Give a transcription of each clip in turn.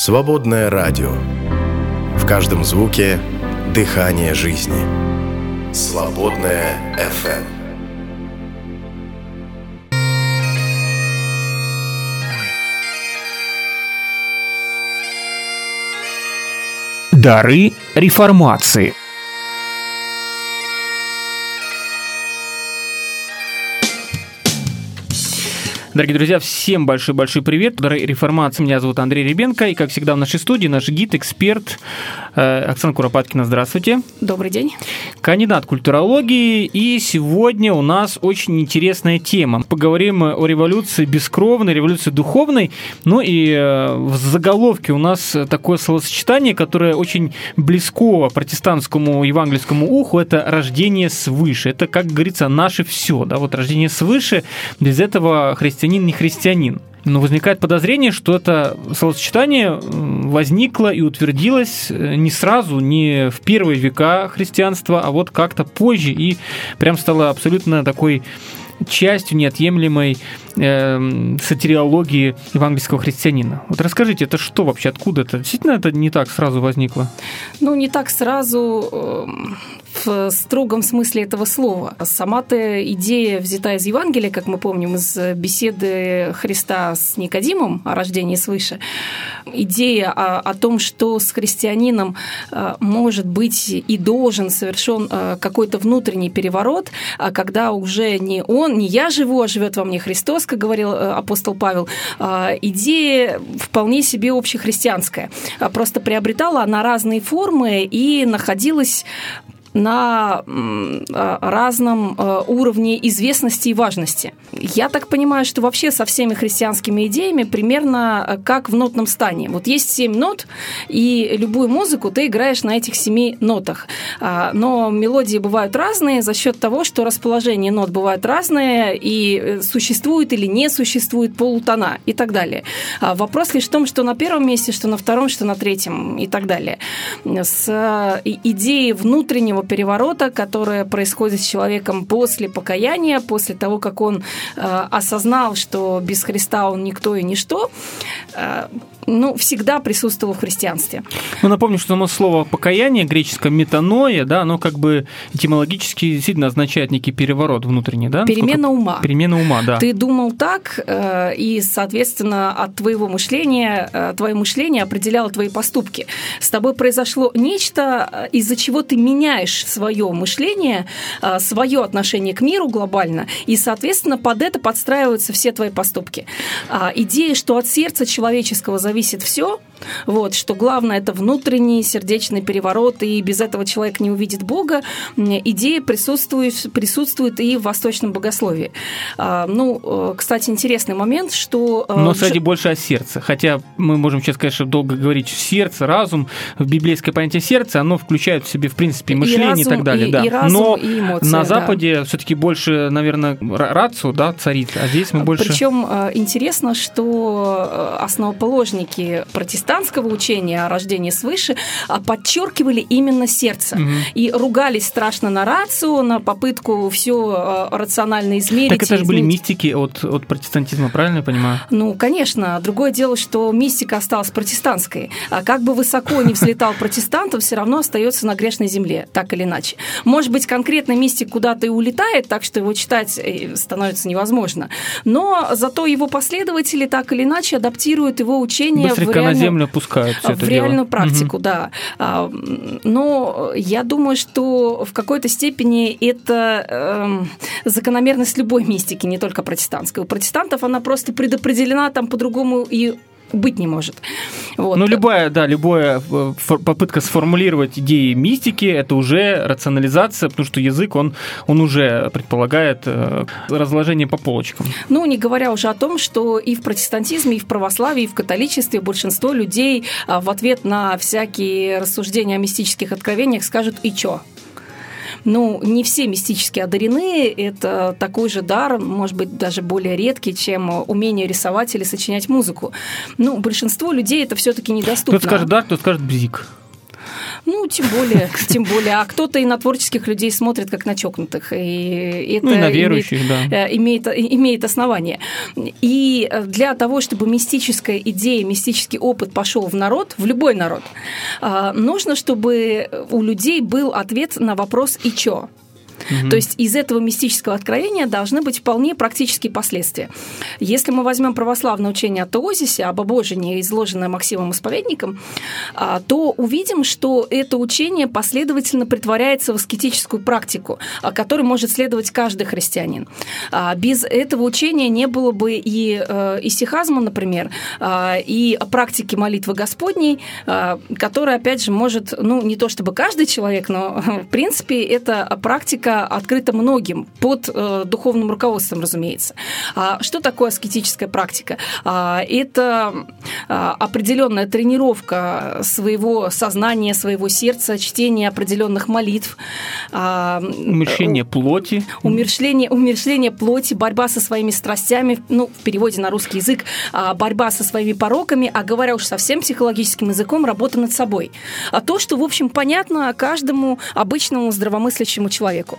Свободное радио. В каждом звуке дыхание жизни. Свободное FM. Дары реформации – Дорогие друзья, всем большой-большой привет. Реформация. Меня зовут Андрей Ребенко. И, как всегда, в нашей студии наш гид, эксперт э, Оксана Куропаткина. Здравствуйте. Добрый день. Кандидат культурологии. И сегодня у нас очень интересная тема. Поговорим о революции бескровной, революции духовной. Ну и э, в заголовке у нас такое словосочетание, которое очень близко протестантскому евангельскому уху. Это рождение свыше. Это, как говорится, наше все. Да? Вот рождение свыше. Без этого христианин христианин не христианин. Но возникает подозрение, что это словосочетание возникло и утвердилось э, не сразу, не в первые века христианства, а вот как-то позже и прям стало абсолютно такой частью неотъемлемой э, сатириологии евангельского христианина. Вот расскажите, это что вообще, откуда это? Действительно это не так сразу возникло? Ну, не так сразу э, в строгом смысле этого слова. Сама-то идея взята из Евангелия, как мы помним, из беседы Христа с Никодимом о рождении свыше. Идея о, о том, что с христианином э, может быть и должен совершен э, какой-то внутренний переворот, а когда уже не он, не я живу, а живет во мне Христос, как говорил э, апостол Павел. Идея вполне себе общехристианская. Просто приобретала она разные формы и находилась на а, разном а, уровне известности и важности. Я так понимаю, что вообще со всеми христианскими идеями примерно а, как в нотном стане. Вот есть семь нот, и любую музыку ты играешь на этих семи нотах. Но мелодии бывают разные за счет того, что расположение нот бывает разное, и э, существует или не существует полутона и так далее. Вопрос лишь в том, что на первом месте, что на втором, что на третьем и так далее. С идеей внутреннего переворота, которое происходит с человеком после покаяния, после того, как он э, осознал, что без Христа он никто и ничто, э, ну, всегда присутствовал в христианстве. Ну, напомню, что само слово покаяние, греческое метаноя, да, оно как бы этимологически действительно означает некий переворот внутренний, да? Перемена Сколько... ума. Перемена ума, да. Ты думал так, э, и, соответственно, от твоего мышления, э, твое мышление определяло твои поступки. С тобой произошло нечто, э, из-за чего ты меняешь свое мышление, свое отношение к миру глобально, и, соответственно, под это подстраиваются все твои поступки. А, идея, что от сердца человеческого зависит зависит все, вот, что главное это внутренний сердечный переворот, и без этого человек не увидит Бога. Идея присутствует, присутствует и в восточном богословии. А, ну, э, кстати, интересный момент, что... Э, Но, кстати, больше о сердце. Хотя мы можем сейчас, конечно, долго говорить сердце, разум. В библейское понятие сердца, оно включает в себе, в принципе, мышление и, разум, и так далее. И, да. и разум, Но и эмоции, на Западе да. все-таки больше, наверное, рацию да, царит, а здесь мы больше... Причем э, интересно, что основоположники сторонники протестантского учения о рождении свыше а, подчеркивали именно сердце угу. и ругались страшно на рацию, на попытку все а, рационально измерить. Так это же были мистики от, от протестантизма, правильно я понимаю? Ну, конечно. Другое дело, что мистика осталась протестантской. А как бы высоко не взлетал протестант, он все равно остается на грешной земле, так или иначе. Может быть, конкретно мистик куда-то и улетает, так что его читать э, становится невозможно. Но зато его последователи так или иначе адаптируют его учение Быстренько в реальную, на землю опускают все в реальную дело. практику, угу. да. А, но я думаю, что в какой-то степени это э, закономерность любой мистики, не только протестантской. У протестантов она просто предопределена там по-другому и быть не может. Вот. Ну, любая, да, любая э, попытка сформулировать идеи мистики, это уже рационализация, потому что язык, он, он уже предполагает э, разложение по полочкам. Ну, не говоря уже о том, что и в протестантизме, и в православии, и в католичестве большинство людей а, в ответ на всякие рассуждения о мистических откровениях скажут «и чё?». Ну, не все мистически одарены. Это такой же дар, может быть, даже более редкий, чем умение рисовать или сочинять музыку. Ну, большинству людей это все-таки недоступно. Кто скажет дар, кто скажет бзик. Ну, тем более, тем более. А кто-то и на творческих людей смотрит, как на чокнутых. И это ну, и на верующих, имеет, да. Э, имеет, имеет основание. И для того, чтобы мистическая идея, мистический опыт пошел в народ, в любой народ, а, нужно, чтобы у людей был ответ на вопрос «и чё?». То есть из этого мистического откровения должны быть вполне практические последствия. Если мы возьмем православное учение о теозисе, об обожении, изложенное Максимом Исповедником, а, то увидим, что это учение последовательно притворяется в аскетическую практику, которой может следовать каждый христианин. А, без этого учения не было бы и э, исихазма, например, а, и практики молитвы Господней, которая, опять же, может, ну, не то чтобы каждый человек, но, в принципе, это практика открыта многим, под э, духовным руководством, разумеется. А что такое аскетическая практика? А, это а, определенная тренировка своего сознания, своего сердца, чтение определенных молитв. А, умерщвление плоти. Умерщвление, умерщвление плоти, борьба со своими страстями, ну, в переводе на русский язык, а, борьба со своими пороками, а говоря уж совсем психологическим языком, работа над собой. А то, что, в общем, понятно каждому обычному здравомыслящему человеку.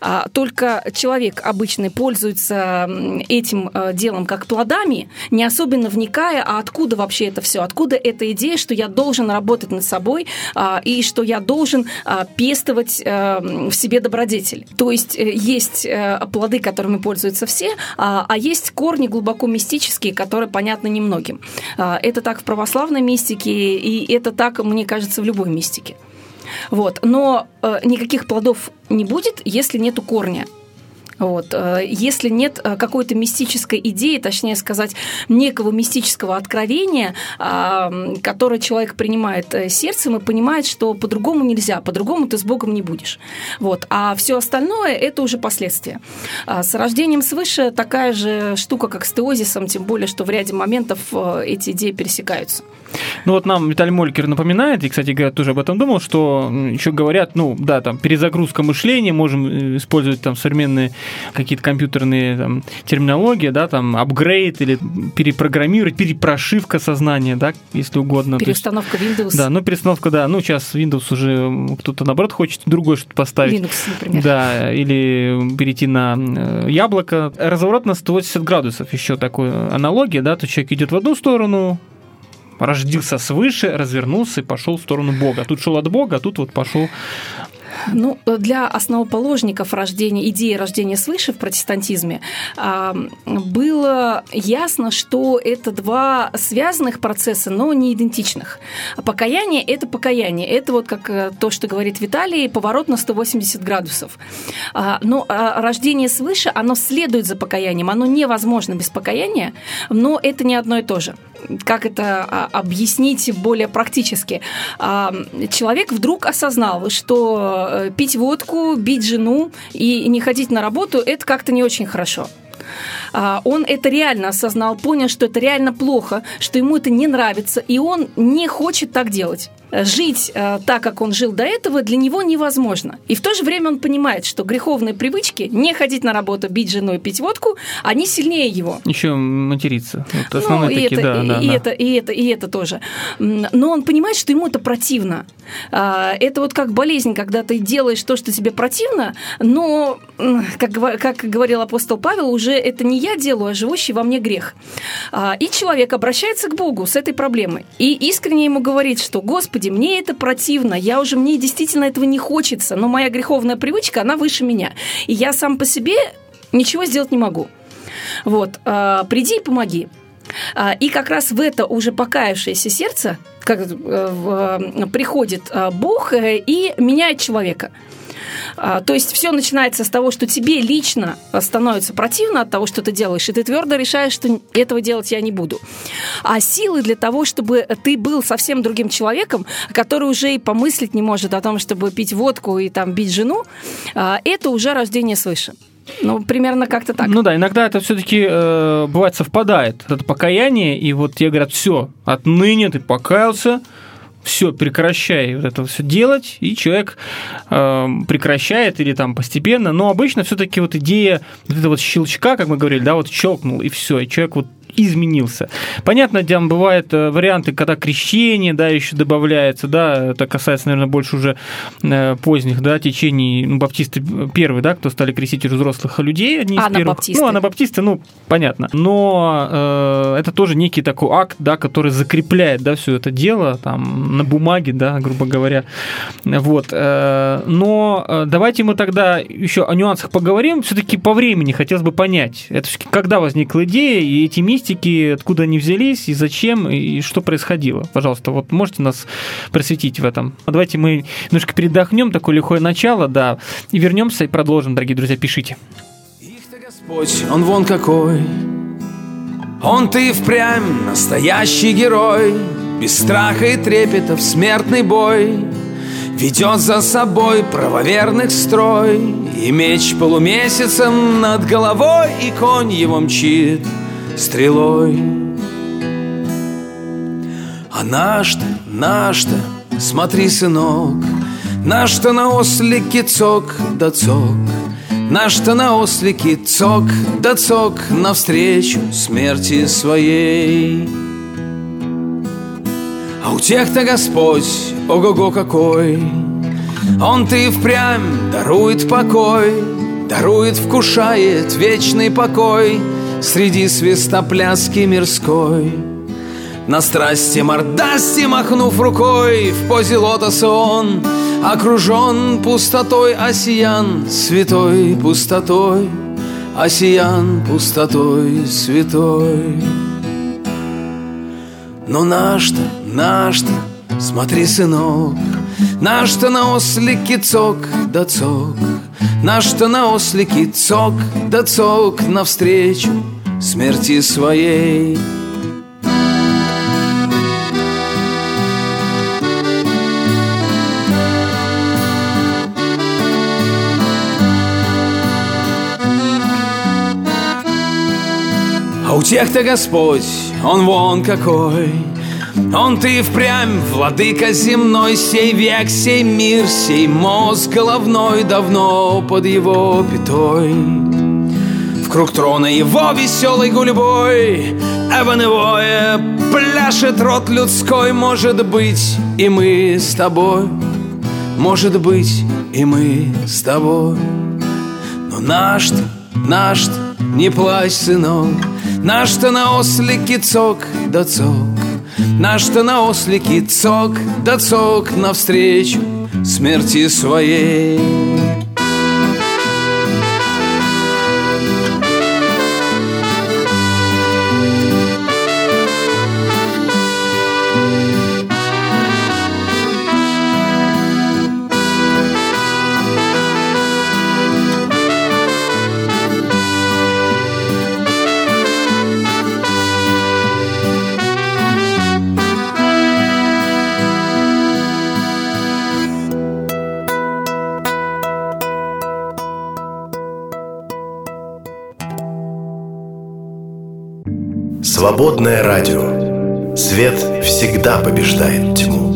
А, только человек обычный пользуется этим э, делом как плодами, не особенно вникая, а откуда вообще это все, откуда эта идея, что я должен работать над собой а, и что я должен а, пестовать э, в себе добродетель. То есть э, есть плоды, которыми пользуются все, а есть корни глубоко мистические, которые понятны немногим. Это так в православной мистике, и это так, мне кажется, в любой мистике. Вот. Но э, никаких плодов не будет, если нету корня. Вот. Э, если нет э, какой-то мистической идеи, точнее сказать, некого мистического откровения, которое человек принимает э, сердцем и понимает, что по-другому нельзя, по-другому ты с Богом не будешь. Вот. А все остальное – это уже последствия. А с рождением свыше такая же штука, как с теозисом, тем более, что в ряде моментов эти идеи пересекаются. Ну вот нам Виталий Молькер напоминает, и, кстати говоря, тоже об этом думал, что еще говорят, ну да, там перезагрузка мышления, можем использовать там современные какие-то компьютерные там, терминологии, да, там, апгрейд или перепрограммировать, перепрошивка сознания, да, если угодно. Переустановка есть, Windows. Да, ну, перестановка, да, ну, сейчас Windows уже кто-то, наоборот, хочет другое что-то поставить. Linux, например. Да, или перейти на э, яблоко. Разворот на 180 градусов, еще такой аналогия, да, то человек идет в одну сторону, родился свыше, развернулся и пошел в сторону Бога. Тут шел от Бога, а тут вот пошел ну, для основоположников рождения, идеи рождения свыше в протестантизме было ясно, что это два связанных процесса, но не идентичных. Покаяние – это покаяние. Это вот как э, то, что говорит Виталий, поворот на 180 градусов. А, но а, рождение свыше, оно следует за покаянием. Оно невозможно без покаяния, но это не одно и то же как это а, объяснить более практически. Человек вдруг осознал, что э, пить водку, бить жену и не ходить на работу – это как-то не очень хорошо. А, он это реально осознал, понял, что это реально плохо, что ему это не нравится, и он не хочет так делать жить э, так, как он жил до этого, для него невозможно. И в то же время он понимает, что греховные привычки, не ходить на работу, бить жену и пить водку, они сильнее его. Еще материться. Вот основные ну, и такие, это, да, и, да, и, да. это, и это, и это тоже. Но он понимает, что ему это противно. А, это вот как болезнь, когда ты делаешь то, что тебе противно, но, как, как говорил апостол Павел, уже это не я делаю, а живущий во мне грех. А, и человек обращается к Богу с этой проблемой и искренне ему говорит, что Господи, Господи, мне это противно, я уже, мне действительно этого не хочется, но моя греховная привычка, она выше меня. И я сам по себе ничего сделать не могу. Вот, э, приди и помоги. А, и как раз в это уже покаявшееся сердце как, э, э, приходит э, Бог и меняет человека. А, то есть все начинается с того, что тебе лично становится противно от того, что ты делаешь, и ты твердо решаешь, что этого делать я не буду. А силы для того, чтобы ты был совсем другим человеком, который уже и помыслить не может о том, чтобы пить водку и там бить жену, а, это уже рождение свыше. Ну, примерно как-то так. Ну да, иногда это все-таки э, бывает совпадает. Это покаяние, и вот тебе говорят, все, отныне ты покаялся, все, прекращай вот это все делать, и человек э, прекращает или там постепенно, но обычно все-таки вот идея вот этого вот щелчка, как мы говорили, да, вот щелкнул, и все, и человек вот изменился. Понятно, там бывают э, варианты, когда крещение, да, еще добавляется, да, это касается, наверное, больше уже э, поздних, да, течений, ну, баптисты первые, да, кто стали крестить уже взрослых людей, одни из первых. Баптисты. Ну, анабаптисты, ну, понятно. Но э, это тоже некий такой акт, да, который закрепляет, да, все это дело, там, на бумаге, да, грубо говоря. Вот. э, но э, давайте мы тогда еще о нюансах поговорим. Все-таки по времени хотелось бы понять, это когда возникла идея, и эти мистики, откуда они взялись, и зачем, и что происходило. Пожалуйста, вот можете нас просветить в этом. Давайте мы немножко передохнем, такое лихое начало, да, и вернемся и продолжим, дорогие друзья, пишите. Их-то Господь, он вон какой Он ты впрямь настоящий герой Без страха и трепета в смертный бой Ведет за собой правоверных строй И меч полумесяцем над головой И конь его мчит стрелой. А наш-то, наш-то, смотри, сынок Наш-то на ослике цок да цок Наш-то на ослике цок да цок Навстречу смерти своей. А у тех-то Господь, ого-го какой Он ты впрямь дарует покой Дарует, вкушает вечный покой Среди свистопляски мирской. На страсти мордасти махнув рукой В позе лотоса он Окружен пустотой осиян Святой пустотой Осиян пустотой святой. Но наш-то, наш-то Смотри, сынок Наш-то на ослике цок да цок? Наш-то на ослике цок да цок Навстречу смерти своей? А у тех-то Господь, Он вон какой Он ты впрямь, владыка земной Сей век, сей мир, сей мозг головной Давно под его пятой. В круг трона его веселой гульбой Эваневое пляшет рот людской Может быть, и мы с тобой. Может быть, и мы с тобой. Но наш-то, наш-то, не плачь, сынок Наш-то на ослике цок да цок Наш-то на ослике цок да цок Навстречу смерти своей Свободное радио. Свет всегда побеждает тьму.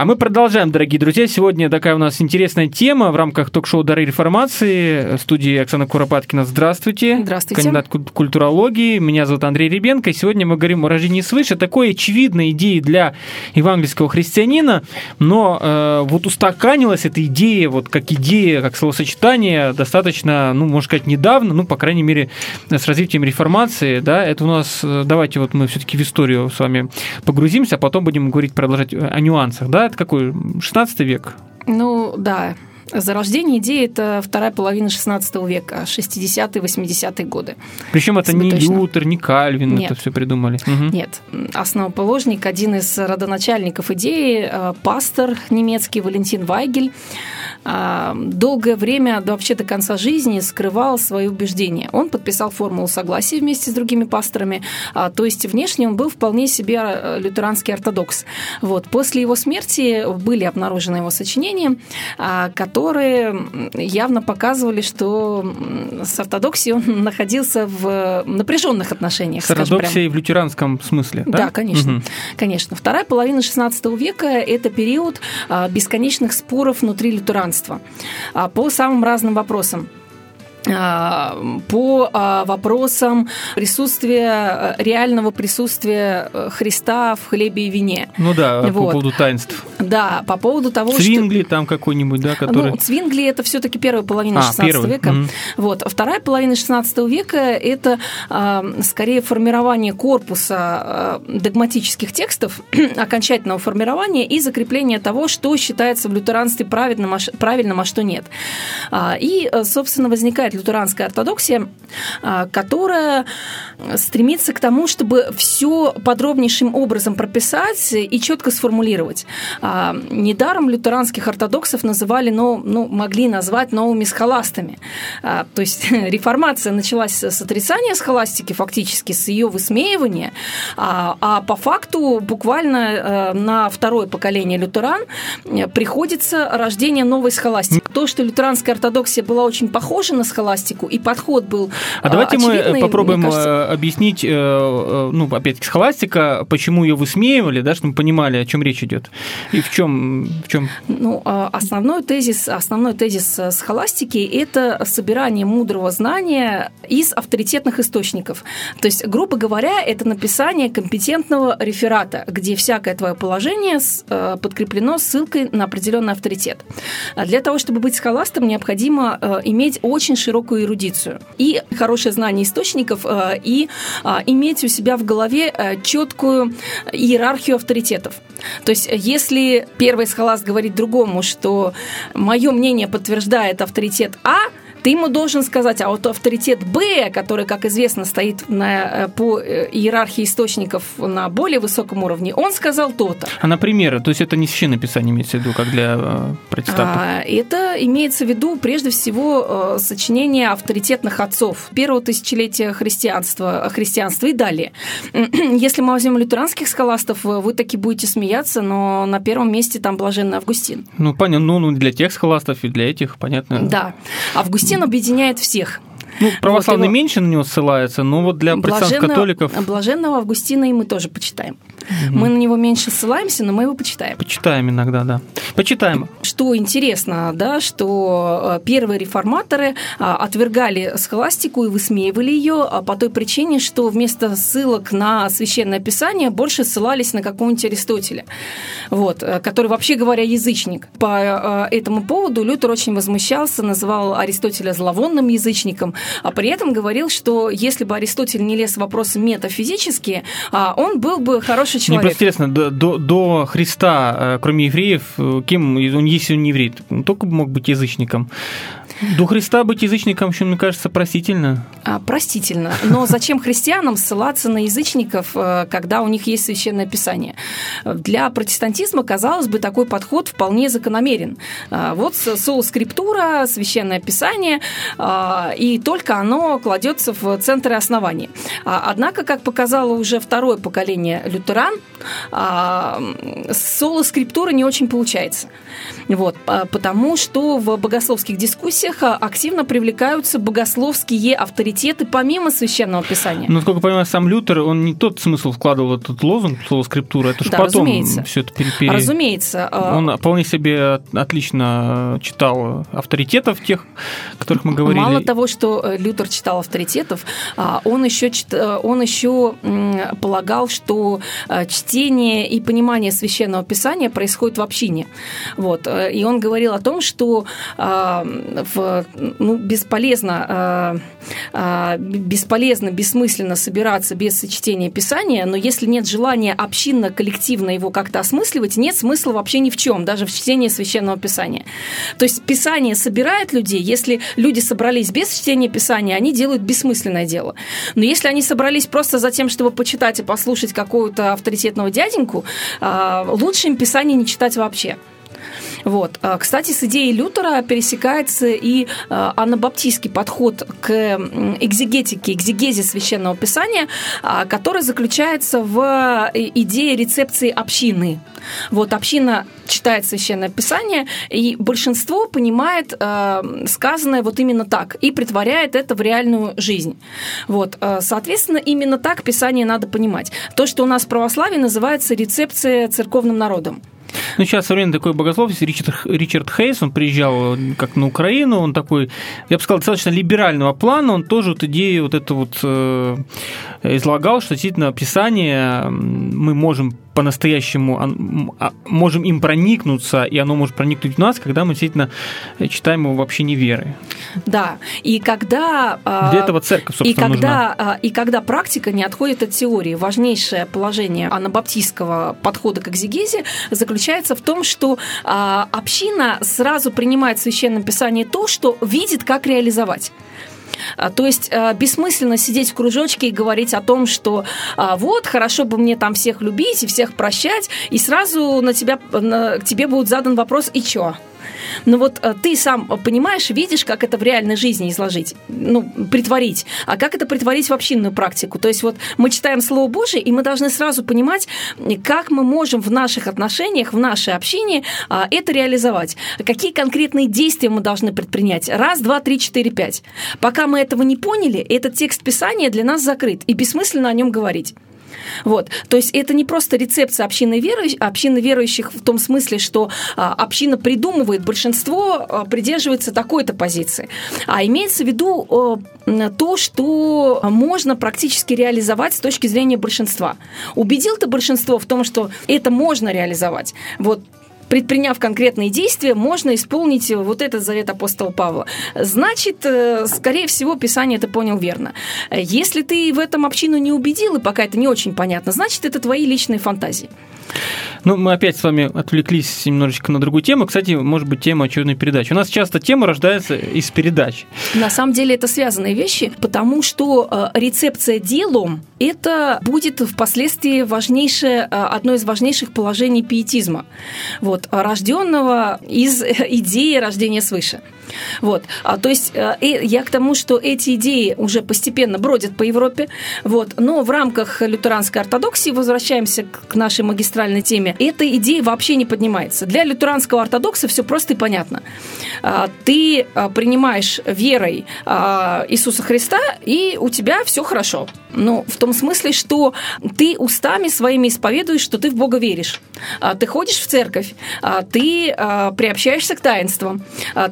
А мы продолжаем, дорогие друзья. Сегодня такая у нас интересная тема в рамках ток-шоу «Дары реформации». В студии Оксана Куропаткина. Здравствуйте. Здравствуйте. Кандидат ку- культурологии. Меня зовут Андрей Ребенко. Сегодня мы говорим о рождении свыше. Такой очевидной идеи для евангельского христианина. Но э, вот устаканилась эта идея, вот как идея, как словосочетание, достаточно, ну, можно сказать, недавно, ну, по крайней мере, с развитием реформации. Да, это у нас, э, давайте вот мы все-таки в историю с вами погрузимся, а потом будем говорить, продолжать о нюансах. Да, это какой? 16 век? Ну, да. Зарождение идеи – это вторая половина XVI века, 60-е, 80-е годы. Причем это не точно. Лютер, не Кальвин Нет. это все придумали. Мгм. Нет, основоположник, один из родоначальников идеи, э, пастор немецкий Валентин Вайгель, э, долгое время, да вообще до конца жизни, скрывал свои убеждения. Он подписал формулу согласия вместе с другими пасторами, а, то есть внешне он был вполне себе э, лютеранский ортодокс. Вот. После его смерти были обнаружены его сочинения, а, которые явно показывали, что с ортодоксией он находился в напряженных отношениях. С ордоксией в лютеранском смысле, да? Да, конечно. Мгм. Конечно. Вторая половина XVI века – это период а, бесконечных споров внутри лютеранства а, по самым разным вопросам. По вопросам присутствия, реального присутствия Христа в хлебе и вине. Ну да, вот. по поводу таинств. Да, по поводу того, Цвингли что... там какой-нибудь, да, который... Ну, Цвингли – это все таки первая половина а, XVI века. Mm-hmm. Вот. Вторая половина XVI века – это скорее формирование корпуса догматических текстов, окончательного формирования и закрепление того, что считается в лютеранстве правильным, правильным а что нет. И, собственно, возникает возникает лютеранская ортодоксия, а, которая стремится к тому, чтобы все подробнейшим образом прописать и четко сформулировать. А, недаром лютеранских ортодоксов называли, ну, ну могли назвать новыми схоластами. А, то есть реформация началась с отрицания схоластики, фактически с ее высмеивания, а по факту буквально э, на второе поколение лютеран э, приходится рождение новой схоластики. То, что лютеранская ортодоксия была очень похожа на схоластику, и подход был А давайте мы попробуем кажется... Э, объяснить, э, э, ну, опять схоластика, почему ее высмеивали, да, чтобы мы понимали, о чем речь идет, и в чем, в чем. Ну, а основной тезис, основной тезис схоластики – это собирание мудрого знания из авторитетных источников. То есть, грубо говоря, это написание компетентного реферата, где всякое твое положение подкреплено ссылкой на определенный авторитет. А для того, чтобы быть схоластом, необходимо иметь очень широкую эрудицию и хорошее знание источников, э, и а, иметь у себя в голове э, четкую иерархию авторитетов. То есть, если первый схоласт говорит другому, что мое мнение подтверждает авторитет А, ты ему должен сказать, а вот авторитет Б, который, как известно, стоит на, э, по э, иерархии источников на более высоком уровне, он сказал то-то. А, например, то есть это не священное писание имеется в виду, как для э, протестантов? А, это имеется в виду, прежде всего, э, сочинение авторитетных отцов первого тысячелетия христианства, христианства и далее. Если мы возьмем лютеранских скаластов, вы таки будете смеяться, но на первом месте там блаженный Августин. Ну, понятно, ну, ну для тех скаластов и для этих, понятно. Да. Августин Августин объединяет всех. Ну, православный вот его... меньше на него ссылается, но вот для протестантских католиков... Блаженного Августина и мы тоже почитаем. Угу. Мы на него меньше ссылаемся, но мы его почитаем. Почитаем иногда, да. Почитаем. Что интересно, да, что э, первые реформаторы а, отвергали схоластику и высмеивали ее а, по той причине, что вместо ссылок на священное писание больше ссылались на какого-нибудь Аристотеля, вот, э, который, вообще говоря, язычник. По э, этому поводу Лютер очень возмущался, называл Аристотеля зловонным язычником, а при этом говорил, что если бы Аристотель не лез в вопросы метафизические, а, он был бы хороший человек. Мне интересно, до, до, до Христа, э, кроме евреев, э, кем, если он не еврей, он только мог быть язычником. До Христа быть язычником, еще, мне кажется, простительно. А, простительно. Но зачем христианам ссылаться на язычников, э, когда у них есть священное писание? Для протестантизма, казалось бы, такой подход вполне закономерен. А, вот соло скриптура, священное писание, а, и только оно кладется в центр основания. Однако, как показало уже второе поколение лютеран, соло скриптура не очень получается. Вот, потому что в богословских дискуссиях успеха активно привлекаются богословские авторитеты помимо священного писания. Ну, насколько я понимаю, сам Лютер, он не тот смысл вкладывал в этот лозунг, слово скриптура, это же да, потом разумеется. все это пере... Разумеется. А он вполне себе отлично читал авторитетов тех, о которых мы говорили. Мало того, что э, Лютер читал авторитетов, а, он еще, э, он еще полагал, что э, чтение и понимание священного писания происходит в общине. Вот. И он говорил о том, что а, ну, бесполезно, э, э, бесполезно, бессмысленно собираться без чтения Писания, но если нет желания общинно, коллективно его как-то осмысливать, нет смысла вообще ни в чем, даже в чтении Священного Писания. То есть Писание собирает людей, если люди собрались без чтения Писания, они делают бессмысленное дело. Но если они собрались просто за тем, чтобы почитать и послушать какого-то авторитетного дяденьку, э, лучше им Писание не читать вообще. Вот. А, кстати, с идеей Лютера пересекается и а, анабаптистский подход к экзегетике, экзегезе священного писания, а, который заключается в э, идее рецепции общины. Вот община читает священное писание, и большинство понимает сказанное вот именно так и притворяет это в реальную жизнь. Вот. Соответственно, именно так писание надо понимать. То, что у нас в православии называется рецепция церковным народом. Ну, сейчас современный такой богослов, Ричард, Ричард Хейс, он приезжал как на Украину, он такой, я бы сказал, достаточно либерального плана, он тоже вот идею вот эту вот э, излагал, что действительно Писание мы можем по-настоящему а, можем им проникнуться, и оно может проникнуть в нас, когда мы действительно читаем его вообще не веры. Да, и когда... А, Для этого церковь, собственно, и когда, нужна. А, и когда практика не отходит от теории, важнейшее положение анабаптистского подхода к экзегезе заключается в том, что община сразу принимает в Священном Писании то, что видит, как реализовать. А, то есть а, бессмысленно сидеть в кружочке и говорить о том, что а, вот, хорошо бы мне там всех любить и всех прощать, и сразу на тебя, на, к тебе будет задан вопрос «и чё?». Но вот э, ты сам понимаешь, видишь, как это в реальной жизни изложить, ну, притворить. А как это притворить в общинную практику? То есть вот мы читаем Слово Божие, и мы должны сразу понимать, как мы можем в наших отношениях, в нашей общине а, это реализовать. Какие конкретные действия мы должны предпринять? Раз, два, три, четыре, пять. Пока мы этого не поняли, этот текст Писания для нас закрыт, и бессмысленно о нем говорить. Вот. То есть это не просто рецепция общины, верующих, общины верующих в том смысле, что а, община придумывает, большинство а, придерживается такой-то позиции, а имеется в виду то, что можно практически реализовать с точки зрения большинства. Убедил ты большинство в том, что это можно реализовать. Вот предприняв конкретные действия, можно исполнить вот этот завет апостола Павла. Значит, э, скорее всего, Писание это понял верно. Если ты в этом общину не убедил, и пока это не очень понятно, значит, это твои личные фантазии. Ну, мы опять с вами отвлеклись немножечко на другую тему. Кстати, может быть, тема очередной передачи. У нас часто тема рождается из передач. На самом деле это связанные вещи, потому что э, рецепция делом – это будет впоследствии важнейшее, э, одно из важнейших положений пиетизма, вот, рожденного из идеи рождения свыше. Вот. А, то есть э, я к тому, что эти идеи уже постепенно бродят по Европе, вот, но в рамках лютеранской ортодоксии, возвращаемся к нашей магистральной теме, эта идея вообще не поднимается. Для лютеранского ортодокса все просто и понятно. А, ты а, принимаешь верой а, Иисуса Христа, и у тебя все хорошо. Ну, в том смысле, что ты устами своими исповедуешь, что ты в Бога веришь. Ты ходишь в церковь, ты приобщаешься к таинствам,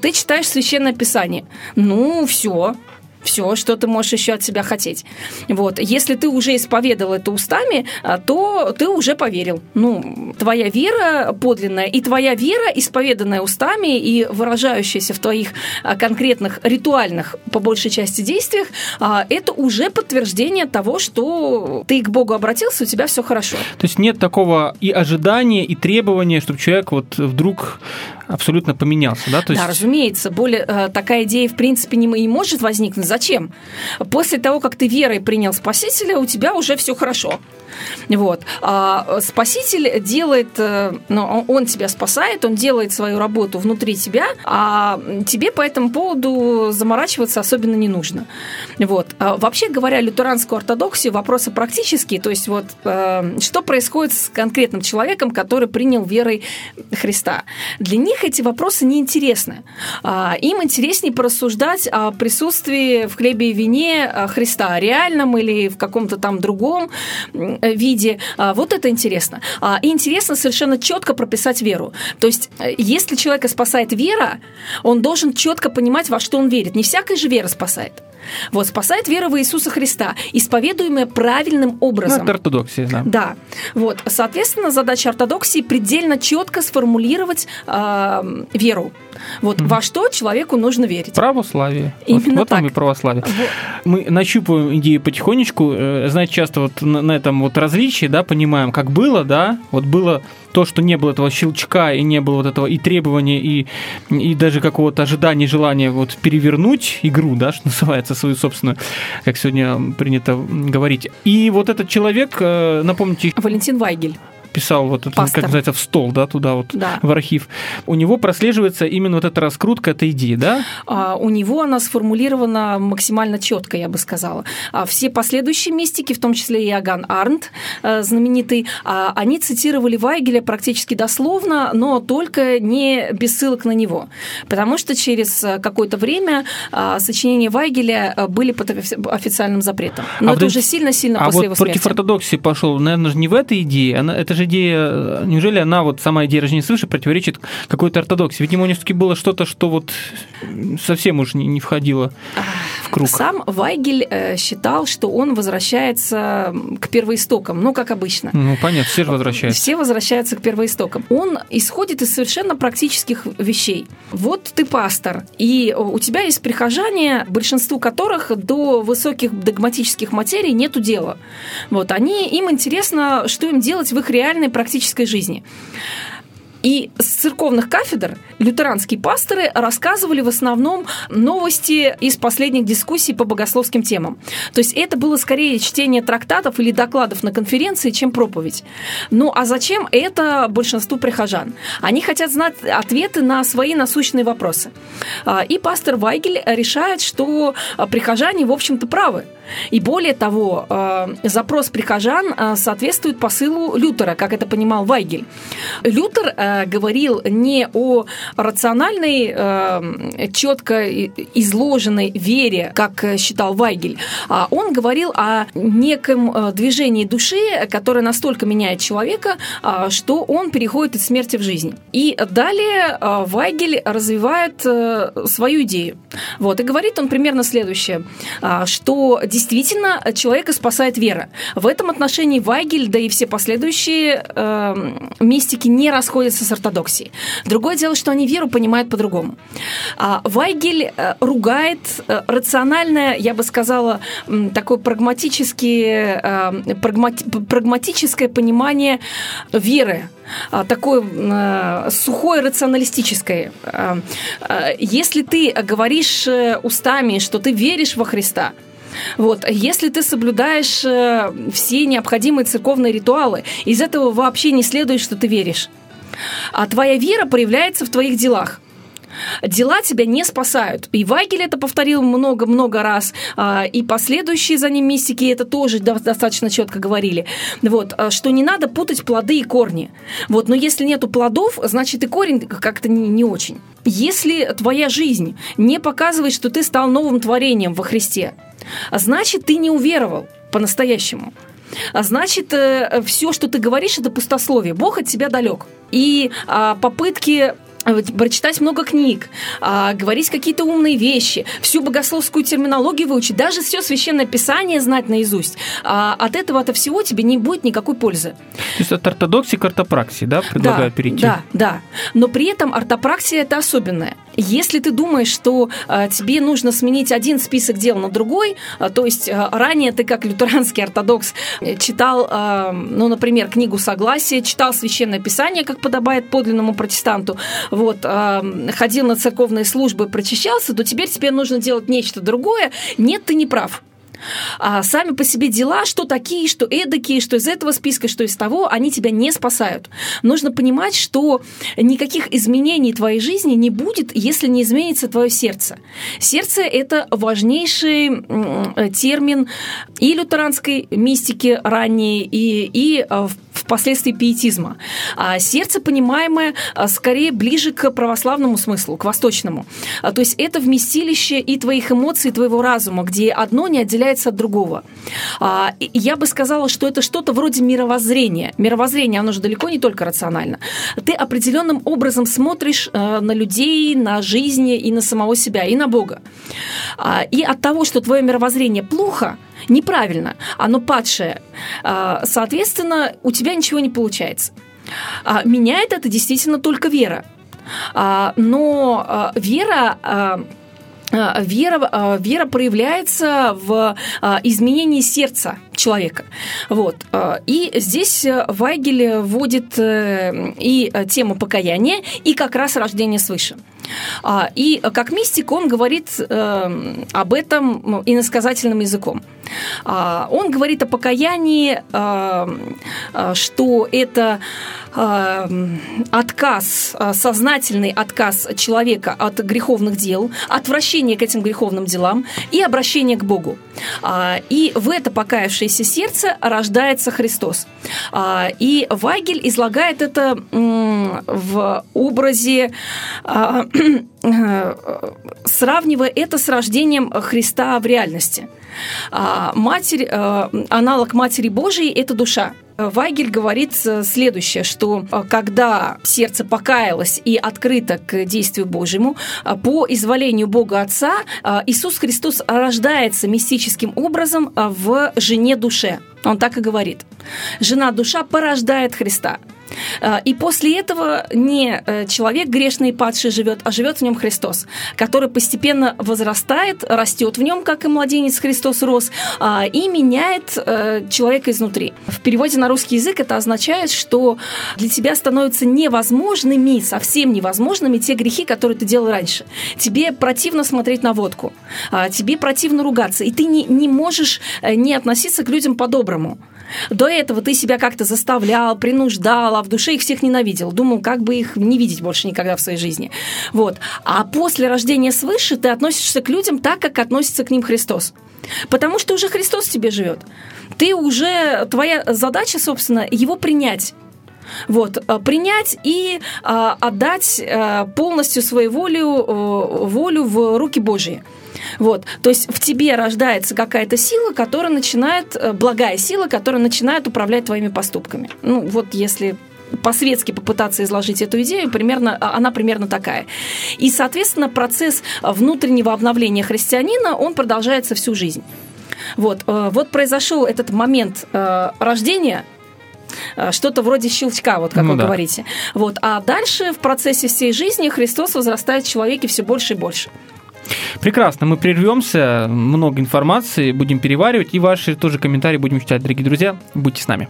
ты читаешь священное писание. Ну, все, все, что ты можешь еще от себя хотеть. Вот. Если ты уже исповедовал это устами, а, то ты уже поверил. Ну, твоя вера подлинная, и твоя вера, исповеданная устами и выражающаяся в твоих а, конкретных ритуальных, по большей части, действиях, а, это уже подтверждение того, что ты к Богу обратился, у тебя все хорошо. То есть нет такого и ожидания, и требования, чтобы человек вот вдруг абсолютно поменялся, да? То есть... Да, разумеется. Более, э, такая идея, в принципе, не, не может возникнуть. Зачем? После того, как ты верой принял Спасителя, у тебя уже все хорошо. Вот. А Спаситель делает, э, ну, он тебя спасает, он делает свою работу внутри тебя, а тебе по этому поводу заморачиваться особенно не нужно. Вот. А вообще говоря, лютеранскую ортодоксию вопросы практические, то есть вот э, что происходит с конкретным человеком, который принял верой Христа. Для них эти вопросы не интересны. А, им интереснее порассуждать о присутствии в хлебе и вине э, Христа, реальном или в каком-то там другом Э, виде. А, вот это интересно. А, и интересно совершенно четко прописать веру. То есть, э, если человека спасает вера, он должен четко понимать, во что он верит. Не всякая же вера спасает. Вот, спасает вера в Иисуса Христа, исповедуемая правильным образом. Ну, это ортодоксия, да. Да. Вот, соответственно, задача ортодоксии предельно четко сформулировать э, веру. Вот mm во что человеку нужно верить. Православие. Именно вот, вот так. вам и православие. Вот. Мы нащупываем идею потихонечку. Э, знаете, часто вот на, на этом вот различии, да, понимаем, как было, да, вот было то, что не было этого щелчка и не было вот этого и требования, и, и даже какого-то ожидания, желания вот перевернуть игру, да, что называется, свою собственную, как сегодня принято говорить. И вот этот человек, э, напомните... Валентин Вайгель писал вот это, как называется, в стол, да, туда вот, да. в архив, у него прослеживается именно вот эта раскрутка этой идеи, да? А, у него она сформулирована максимально четко, я бы сказала. А все последующие мистики, в том числе и Аган Арнт, э, знаменитый, а, они цитировали Вайгеля практически дословно, но только не без ссылок на него. Потому что через э, какое-то время а, сочинения Вайгеля э, были под официальным запретом. Но а это вот уже сильно-сильно а после вот его смерти. против ортодоксии пошел, наверное, не в этой идее, она, это же идея, неужели она, вот сама идея рождения свыше, противоречит какой-то ортодоксии? Видимо, у него все-таки было что-то, что вот совсем уж не, не входило в круг. Сам Вайгель э, считал, что он возвращается к первоистокам, ну, как обычно. Ну, понятно, все же возвращаются. Все возвращаются к первоистокам. Он исходит из совершенно практических вещей. Вот ты пастор, и у тебя есть прихожане, большинству которых до высоких догматических материй нету дела. Вот, они, им интересно, что им делать в их реальной практической жизни. И с церковных кафедр лютеранские пасторы рассказывали в основном новости из последних дискуссий по богословским темам. То есть это было скорее чтение трактатов или докладов на конференции, чем проповедь. Ну а зачем это большинству прихожан? Они хотят знать ответы на свои насущные вопросы. А, и пастор Вайгель решает, что прихожане, в общем-то, правы. И более того, а, запрос прихожан а, соответствует посылу Лютера, как это понимал Вайгель. Лютер Э, говорил не о рациональной, э, четко изложенной вере, как считал Вайгель, а он говорил о неком э, движении души, которое настолько меняет человека, что он переходит из смерти в жизнь. И далее Вайгель развивает свою идею. Вот, и говорит он примерно следующее, что действительно человека спасает вера. В этом отношении Вайгель, да и все последующие мистики не расходятся с ортодоксией. Другое дело, что они веру понимают по-другому. А, Вайгель э, ругает э, рациональное, я бы сказала, такое прагматическое, э, прагматическое понимание веры, а, такое сухое рационалистическое. А, если ты говоришь устами, что ты веришь во Христа, вот. Если ты соблюдаешь все необходимые церковные ритуалы, из этого вообще не следует, что ты веришь. А твоя вера проявляется в твоих делах дела тебя не спасают. И Вайгель это повторил много-много раз, а, и последующие за ним мистики это тоже достаточно четко говорили. Вот, а, что не надо путать плоды и корни. Вот, но если нету плодов, значит и корень как-то не, не очень. Если твоя жизнь не показывает, что ты стал новым творением во Христе, значит ты не уверовал по-настоящему. А значит, э, все, что ты говоришь, это пустословие. Бог от тебя далек. И а, попытки прочитать много книг, а, говорить какие-то умные вещи, всю богословскую терминологию выучить, даже все священное писание знать наизусть. А, от этого от всего тебе не будет никакой пользы. То есть от ортодоксии к ортопраксии, да, предлагают да, перейти? Да, да. Но при этом ортопраксия это особенная. Если ты думаешь, что э, тебе нужно сменить один список дел на другой, э, то есть э, ранее ты как лютеранский ортодокс читал, э, ну, например, книгу Согласия, читал священное писание, как подобает подлинному протестанту, вот, э, ходил на церковные службы, прочищался, то теперь тебе нужно делать нечто другое. Нет, ты не прав. А сами по себе дела, что такие, что эдакие, что из этого списка, что из того, они тебя не спасают. Нужно понимать, что никаких изменений твоей жизни не будет, если не изменится твое сердце. Сердце – это важнейший термин и лютеранской мистики ранней, и, и в впоследствии пиетизма. А сердце, понимаемое, а, скорее ближе к православному смыслу, к восточному. А, то есть это вместилище и твоих эмоций, и твоего разума, где одно не отделяется от другого. А, я бы сказала, что это что-то вроде мировоззрения. Мировоззрение, оно же далеко не только рационально. Ты определенным образом смотришь на людей, на жизнь и на самого себя, и на Бога. И от того, что твое мировоззрение плохо, неправильно, оно падшее, соответственно, у тебя ничего не получается. А, меняет это действительно только вера. А, но а, вера Вера, вера проявляется в изменении сердца человека. Вот. И здесь Вайгель вводит э, и тему покаяния, и как раз рождение свыше. И как мистик он говорит э, об этом иносказательным языком. Он говорит о покаянии, что это отказ, сознательный отказ человека от греховных дел, отвращение к этим греховным делам и обращение к Богу. И в это покаявшееся сердце рождается Христос. И Вайгель излагает это в образе сравнивая это с рождением Христа в реальности. А матерь, э, аналог Матери Божией – это душа. Вайгель говорит э, следующее, что э, когда сердце покаялось и открыто к действию Божьему, э, по изволению Бога Отца Иисус Христос рождается мистическим образом в жене душе. Он так и говорит. Жена душа порождает Христа. Э, и после этого не э, человек грешный и падший живет, а живет в нем Христос, который постепенно возрастает, растет в нем, как и младенец Христос рос, а, и меняет э, человека изнутри. В переводе на русский язык это означает, что для тебя становятся невозможными, совсем невозможными те грехи, которые ты делал раньше. Тебе противно смотреть на водку, а, тебе противно ругаться, и ты не, не можешь не относиться к людям по-доброму. До этого ты себя как-то заставлял, принуждал, а в душе их всех ненавидел. Думал, как бы их не видеть больше никогда в своей жизни. Вот. А после рождения свыше ты относишься к людям так, как относится к ним Христос. Потому что уже Христос в тебе живет. Ты уже, твоя задача, собственно, его принять. Вот, э, принять и а, отдать а, полностью свою волю, а, волю в руки Божьи. Вот. То есть в тебе рождается какая-то сила, которая начинает, э, благая сила, которая начинает управлять твоими поступками. Ну, вот если по-светски попытаться изложить эту идею, примерно, а, она примерно такая. И, соответственно, процесс внутреннего обновления христианина, он продолжается всю жизнь. Вот, э, вот произошел этот момент э, рождения что-то вроде щелчка, вот как ну, вы да. говорите. Вот. А дальше в процессе всей жизни Христос возрастает в человеке все больше и больше. Прекрасно, мы прервемся, много информации будем переваривать, и ваши тоже комментарии будем читать, дорогие друзья. Будьте с нами.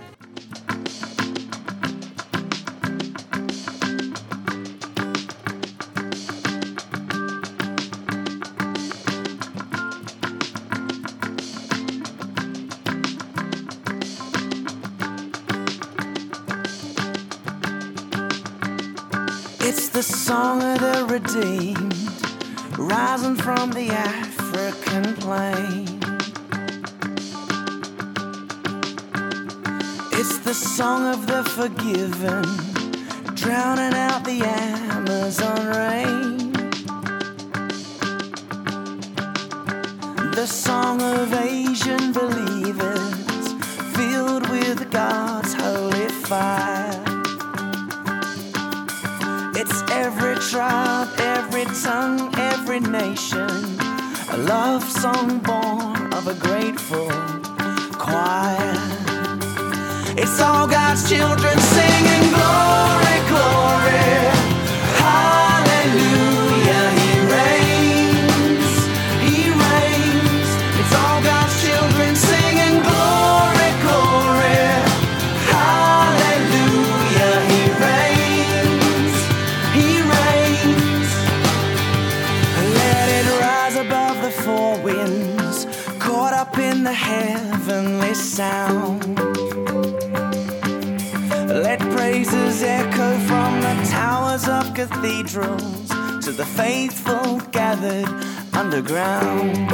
Praises echo from the towers of cathedrals to the faithful gathered underground.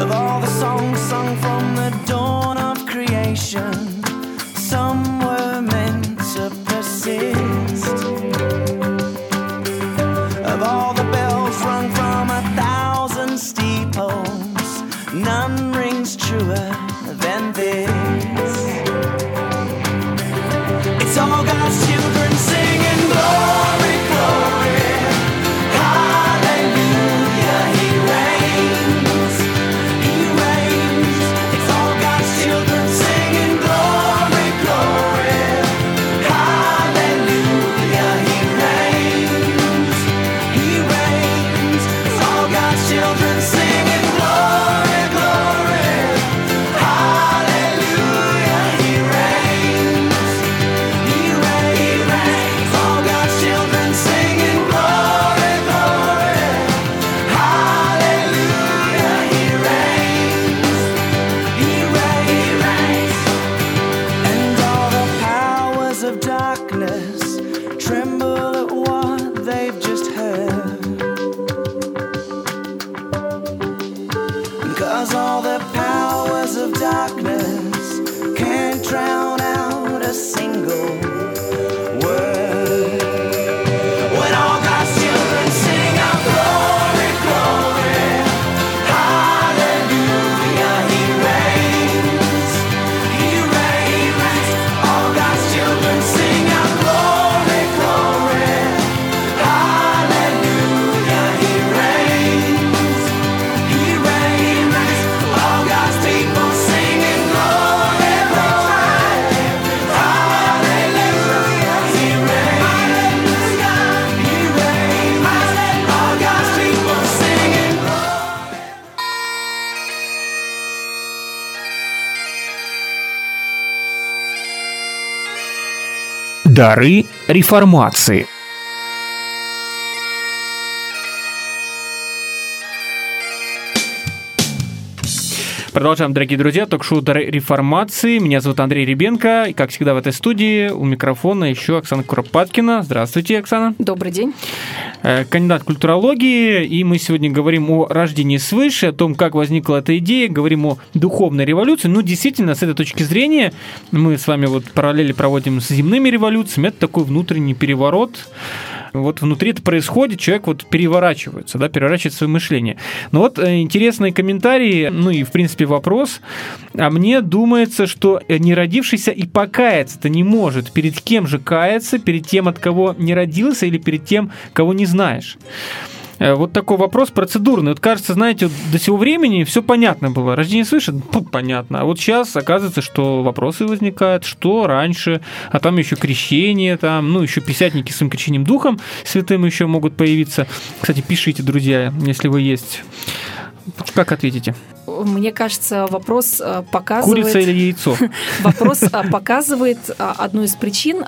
Of all the songs sung from the dawn of creation, some were meant to persist. Of all the bells rung from a thousand steeples, none rings truer than this. Дары реформации. Продолжаем, дорогие друзья, ток-шоу «Дары реформации». Меня зовут Андрей Ребенко. И, как всегда, в этой студии у микрофона еще Оксана Куропаткина. Здравствуйте, Оксана. Добрый день. Э, Кандидат культурологии. И мы сегодня говорим о рождении свыше, о том, как возникла эта идея, говорим о духовной революции. Ну, действительно, с этой точки зрения, мы с вами вот параллели проводим с земными революциями. Это такой внутренний переворот вот внутри это происходит, человек вот переворачивается, да, переворачивает свое мышление. Но вот э, интересные комментарии, ну и, в принципе, вопрос. А мне думается, что не родившийся и покаяться-то не может. Перед кем же каяться? Перед тем, от кого не родился или перед тем, кого не знаешь? Э, вот такой вопрос процедурный. Вот кажется, знаете, вот до сего времени все понятно было. Рождение свыше, ну, понятно. А вот сейчас оказывается, что вопросы возникают, что раньше, а там еще крещение, там, ну, еще писятники с своим крещением духом святым еще могут появиться. Кстати, пишите, друзья, если вы есть. Как ответите? Мне кажется, вопрос э, показывает... Курица или яйцо? Вопрос э, показывает э, одну из причин,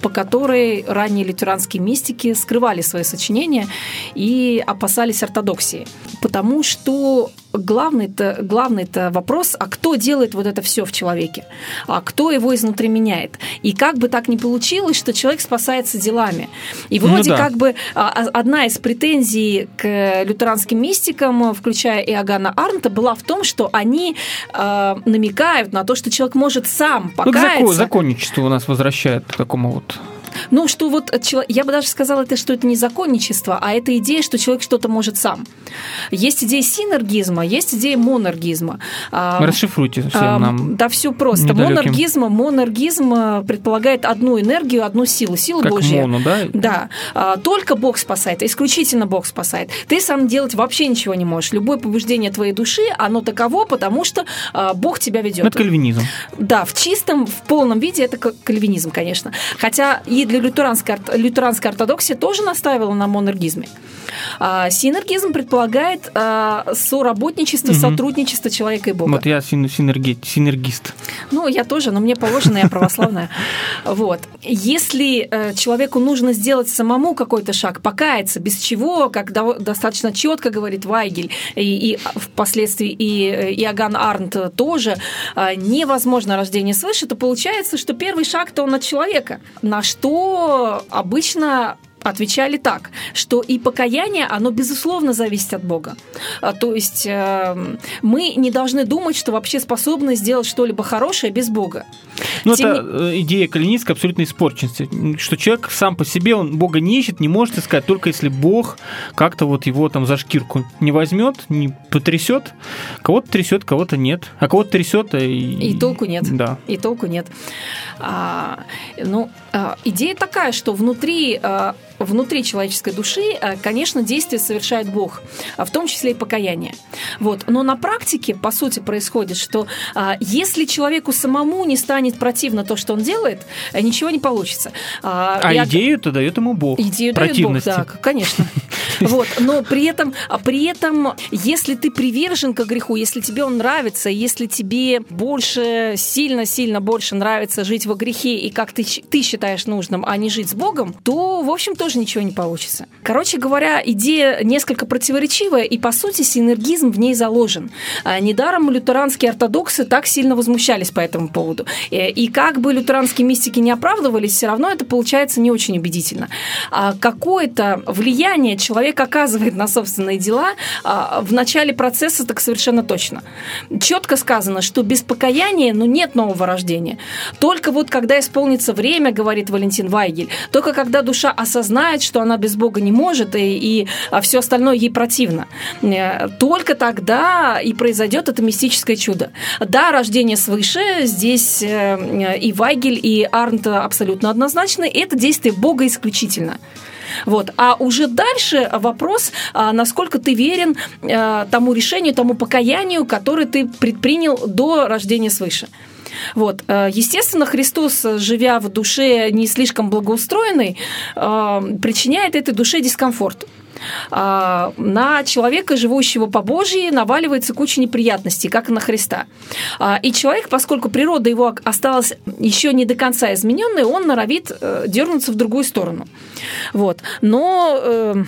по которой ранние лютеранские мистики скрывали свои сочинения и опасались ортодоксии. Потому что главный-то главный -то вопрос, а кто делает вот это все в человеке? А кто его изнутри меняет? И как бы так ни получилось, что человек спасается делами. И Ну вроде да. как бы а, а, одна из претензий к лютеранским мистикам, включая Иоганна Арнта, была в том, что они э, намекают на то, что человек может сам Ну, покаяться. зако- законничеству у нас возвращает к такому вот Ну, что вот я бы даже сказала, это, что это не законничество, а это идея, что человек что-то может сам. Есть идея синергизма, есть идея монаргизма. А, Расшифруйте всем а, нам. Да, все просто. Монаргизм, монаргизм э, предполагает одну энергию, одну силу, силу Как Божья. моно, да? Да, а, только Бог спасает, исключительно Бог спасает. Ты сам делать вообще ничего не можешь. Любое побуждение твоей души, оно таково, потому что а, Бог тебя ведет. Ну, Это кальвинизм. Да, в чистом, в полном виде это кальвинизм, конечно. Хотя и для лютеранской, лютеранской ортодоксии тоже настаивала на монаргизме. А, синергизм предполагает а, соработничество, Мгм. сотрудничество человека и Бога. Вот я син- синерги- синергист. Ну, я тоже, но мне положено, я православная. Вот. Если э, человеку нужно сделать самому какой-то шаг, покаяться, без чего, как до- достаточно четко говорит Вайгель, и, и впоследствии и э, Иоганн Арнт тоже, э, невозможно рождение свыше, то получается, что первый шаг-то он от человека. На что обычно отвечали так, что и покаяние, оно безусловно зависит от Бога. А, То есть э, мы не должны думать, что вообще способны сделать что-либо хорошее без Бога. Ну, Тем это э, идея кальвинистской абсолютной испорченности. Что человек сам по себе, он Бога не ищет, не может искать, только если Бог как-то вот его там за шкирку не возьмет, не потрясет. Кого-то трясет, кого-то нет. А кого-то трясет, и... И толку нет. Да. И толку нет. А, ну, идея такая, что внутри, а, внутри человеческой души, а, конечно, действие совершает Бог, в том числе и покаяние. Вот. Но на практике, по сути, происходит, что если человеку самому не станет противно то, что он делает, э, ничего не получится. А от- идею-то дает ему Бог. Идею дает Бог, да, конечно. Вот, но при этом, а при этом, если ты привержен к греху, если тебе он нравится, если тебе больше, сильно-сильно больше нравится жить во грехе и как ты, ты считаешь нужным, а не жить с Богом, то, в общем, тоже ничего не получится. Короче говоря, идея несколько противоречивая, и, по сути, синергизм в ней заложен. А, Недаром лютеранские ортодоксы так сильно возмущались по этому поводу. Э, И как бы лютеранские мистики не оправдывались, все равно это получается не очень убедительно. А Какое-то влияние человек оказывает на собственные дела а, в начале процесса так совершенно точно. Четко сказано, что без покаяния ну, нет нового рождения. Только вот когда исполнится время, говорит Валентин Вайгель, только когда душа осознает, что она без Бога не может, и, и все остальное ей противно, э, только тогда и произойдет это мистическое чудо. Да, рождение свыше, здесь э, и Вайгель, и Арнт абсолютно однозначны, это действие Бога исключительно. Вот. А уже дальше вопрос, а, насколько ты верен э, тому решению, тому покаянию, которое ты предпринял до рождения свыше. Вот. Э, Естественно, Христос, живя в душе не слишком благоустроенной, э, причиняет этой душе дискомфорт. А, на человека, живущего по Божьей, наваливается куча неприятностей, как на Христа. А, И человек, поскольку природа его осталась еще не до конца измененной, он норовит э, дернуться в другую сторону. Вот. Но э,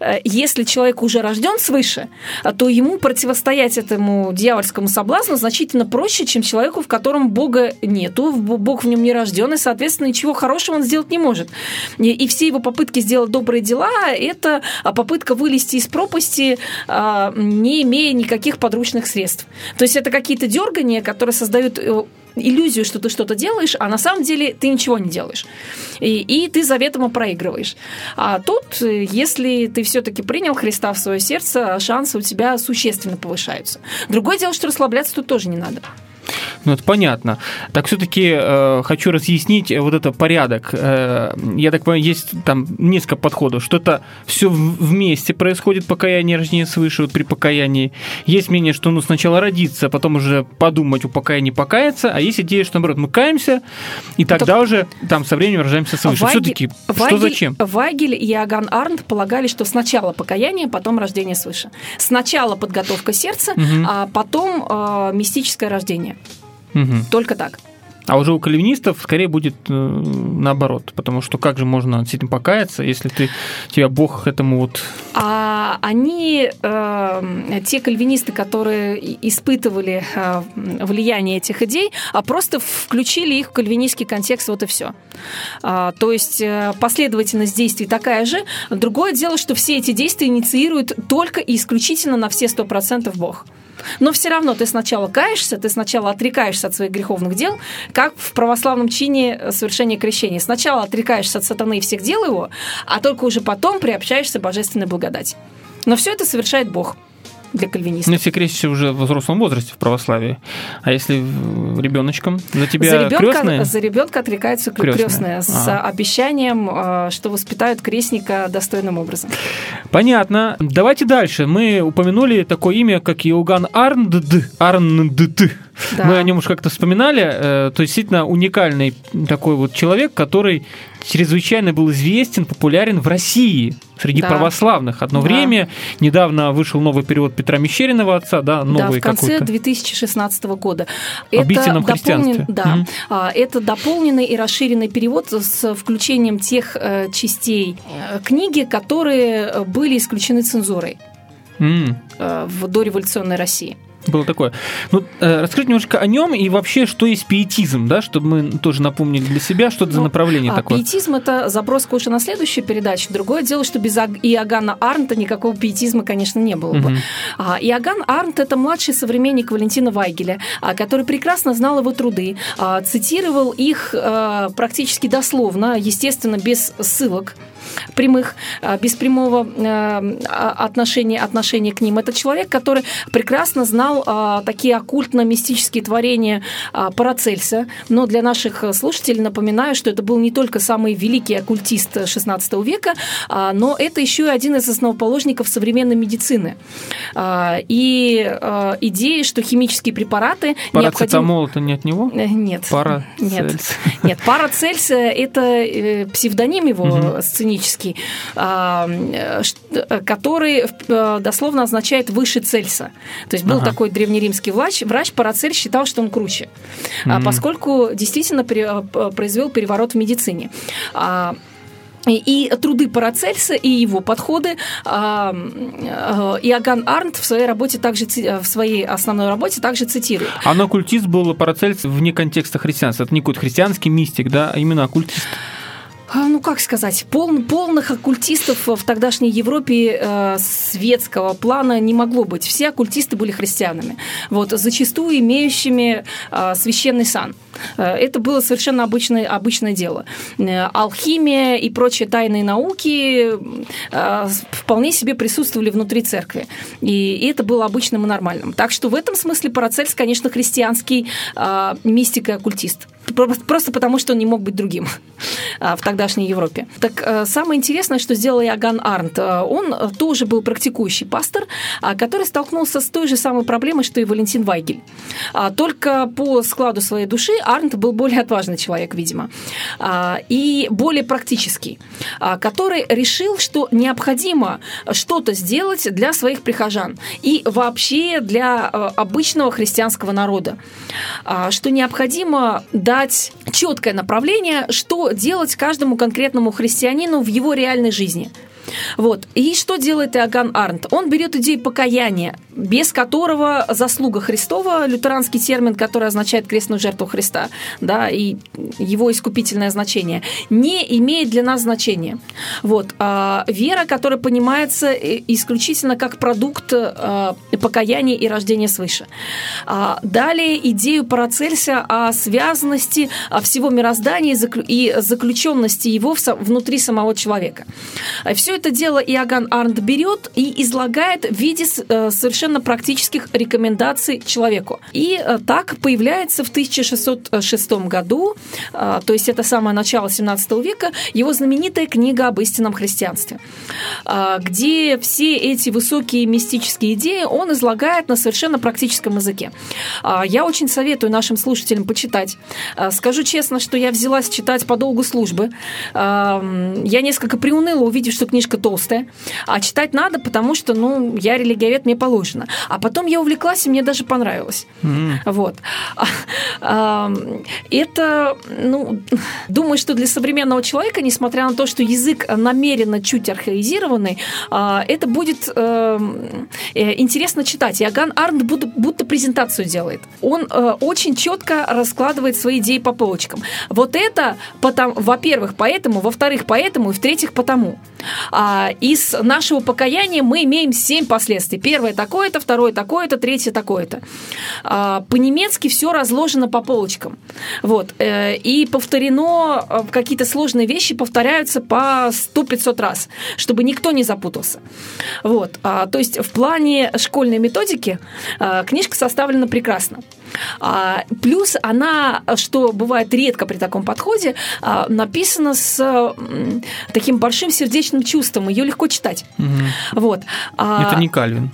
э, если человек уже рожден свыше, то ему противостоять этому дьявольскому соблазну значительно проще, чем человеку, в котором Бога нету, Бог в нем не рожден, и, соответственно, ничего хорошего он сделать не может. И, все его попытки сделать добрые дела – это попытка вылезти из пропасти, а, не имея никаких подручных средств. То есть это какие-то дергания, которые создают э, иллюзию, что ты что-то делаешь, а на самом деле ты ничего не делаешь. И, и ты заведомо проигрываешь. А тут, э, если ты все-таки принял Христа в свое сердце, шансы у тебя существенно повышаются. Другое дело, что расслабляться тут тоже не надо. Ну, это понятно. Так все-таки э, хочу разъяснить вот это порядок. Э, я так понимаю, есть там несколько подходов, что это все вместе происходит, покаяние, рождение свыше, вот при покаянии. Есть мнение, что ну сначала родиться, потом уже подумать, у покаяния покаяться, а есть идея, что наоборот, мы каемся, и тогда уже там со временем рождаемся свыше. Ваги- Все-таки что Вагель- зачем? Вагель и Иоганн Арнт полагали, что сначала покаяние, потом рождение свыше. Сначала подготовка сердца, Мгм. а потом э, мистическое рождение. Мгм. Только так. А уже у кальвинистов скорее будет э, наоборот, потому что как же можно с этим покаяться, если ты тебя Бог к этому вот А они, э, те кальвинисты, которые испытывали э, влияние этих идей, а просто включили их в кальвинистский контекст, вот и все. то есть э, последовательность действий такая же. Другое дело, что все эти действия инициирует только и исключительно на все 100% Бог. Но все равно ты сначала каешься, ты сначала отрекаешься от своих греховных дел, как в православном чине э, совершения крещения. Сначала отрекаешься от сатаны и всех дел его, а только уже потом приобщаешься к божественной благодати. Но все это совершает Бог для кальвинистов. Ну, если крестишься уже в взрослом возрасте в православии, а если ребеночком, за тебя за ребенка, крестные? за ребенка отрекаются Крестные. крестные, с Ага. обещанием, э, что воспитают крестника достойным образом. Понятно. Давайте дальше. Мы упомянули такое имя, как Иоганн Арндт. Арндт. Да. Мы о нем уж как-то вспоминали. Э, То есть действительно уникальный такой вот человек, который чрезвычайно был известен, популярен в России среди Да. православных. Одно Да. время недавно вышел новый перевод Петра Мещеринова отца, да, Да, новый в конце какой-то. 2016 года. Истинном христианстве. да, а, это дополненный и расширенный перевод с включением тех э, частей э, книги, которые были исключены цензурой э, в дореволюционной России. Было такое. Ну, э, расскажите немножко о нем и вообще, что есть пиетизм, да, чтобы мы тоже напомнили для себя, что это за Ну, направление А такое. пиетизм – это заброска уже на следующую передачу. Другое дело, что без Иоганна Арнта никакого пиетизма, конечно, не было бы. Мгм. А, Иоганн Арнт – это младший современник Валентина Вайгеля, а, который прекрасно знал его труды, а, цитировал их а, практически дословно, естественно, без ссылок прямых, а, без прямого э, а, отношения, отношения к ним. Это человек, который прекрасно знал а, такие оккультно-мистические творения Парацельса, но для наших слушателей напоминаю, что это был не только самый великий оккультист XVI века, но это еще и один из основоположников современной медицины. И идеи, что химические препараты. Парацетамол это не от него? Э, Нет. Парацельс. Нет. Нет, Парацельс э, это э, псевдоним его сценический, а, э, э, который э, дословно означает выше Цельса. То есть был Ага. такой древнеримский врач, врач Парацельс считал, что он круче, Мгм. поскольку действительно произвел переворот в медицине. А, и, труды Парацельса и его подходы Иоганн Арнт в своей работе также в своей основной работе также цитирует. А но оккультист был Парацельс вне контекста христианства. Это не какой-то христианский мистик, да, а именно оккультист. А, Ну, как сказать, пол- полных оккультистов в тогдашней Европе э, светского плана не могло быть. Все оккультисты были христианами, вот, зачастую имеющими э, священный сан. Э, Это было совершенно обычное, обычное дело. Э, Алхимия и прочие тайные науки э, вполне себе присутствовали внутри церкви. И это было обычным и нормальным. Так что в этом смысле Парацельс, конечно, христианский мистик и оккультист. просто потому, что он не мог быть другим в тогдашней Европе. Так самое интересное, что сделал Иоганн Арнт, он тоже был практикующий пастор, который столкнулся с той же самой проблемой, что и Валентин Вайгель. Только по складу своей души Арнт был более отважный человек, видимо, и более практический, который решил, что необходимо что-то сделать для своих прихожан и вообще для обычного христианского народа, что необходимо дать четкое направление, что делать каждому конкретному христианину в его реальной жизни. Вот. И что делает Иоганн Арнт? Он берет идею покаяния, без которого заслуга Христова, лютеранский термин, который означает крестную жертву Христа, да, и его искупительное значение, не имеет для нас значения. Вот. А вера, которая понимается исключительно как продукт а, покаяния и рождения свыше. А далее идею Парацельса о связанности всего мироздания и заключенности его внутри самого человека. Все это дело Иоганн Арнт берет и излагает в виде э, совершенно практических рекомендаций человеку. И э, так появляется в 1606 году, э, то есть это самое начало 17 века, его знаменитая книга об истинном христианстве, где все эти высокие мистические идеи он излагает на совершенно практическом языке. Я очень советую нашим слушателям почитать. Скажу честно, что я взялась читать по долгу службы. Я несколько приуныла, увидев, что книжка книжка толстая, а читать надо, потому что, ну, я религиовед, мне положено. А потом я увлеклась, и мне даже понравилось. Mm-hmm. Вот. Это, ну, думаю, что для современного человека, несмотря на то, что язык намеренно чуть архаизированный, а, это будет эм, э, интересно читать. Иоганн Арнт будто, презентацию делает. Он э, очень четко раскладывает свои идеи по полочкам. Вот это, во-первых, поэтому, во-вторых, поэтому, и в-третьих, потому. А, из нашего покаяния мы имеем семь последствий. Первое такое-то, второе такое-то, третье такое-то. А, по-немецки все разложено по полочкам. Вот. Э, и повторено, э, какие-то сложные вещи повторяются по 100-500 раз, чтобы никто не запутался. Вот. А, то есть в плане школьной методики а, книжка составлена прекрасно. А, плюс она, что бывает редко при таком подходе, а, написана с таким большим сердечным чувством. Ее легко читать. Угу. Вот. А, Это не Кальвин.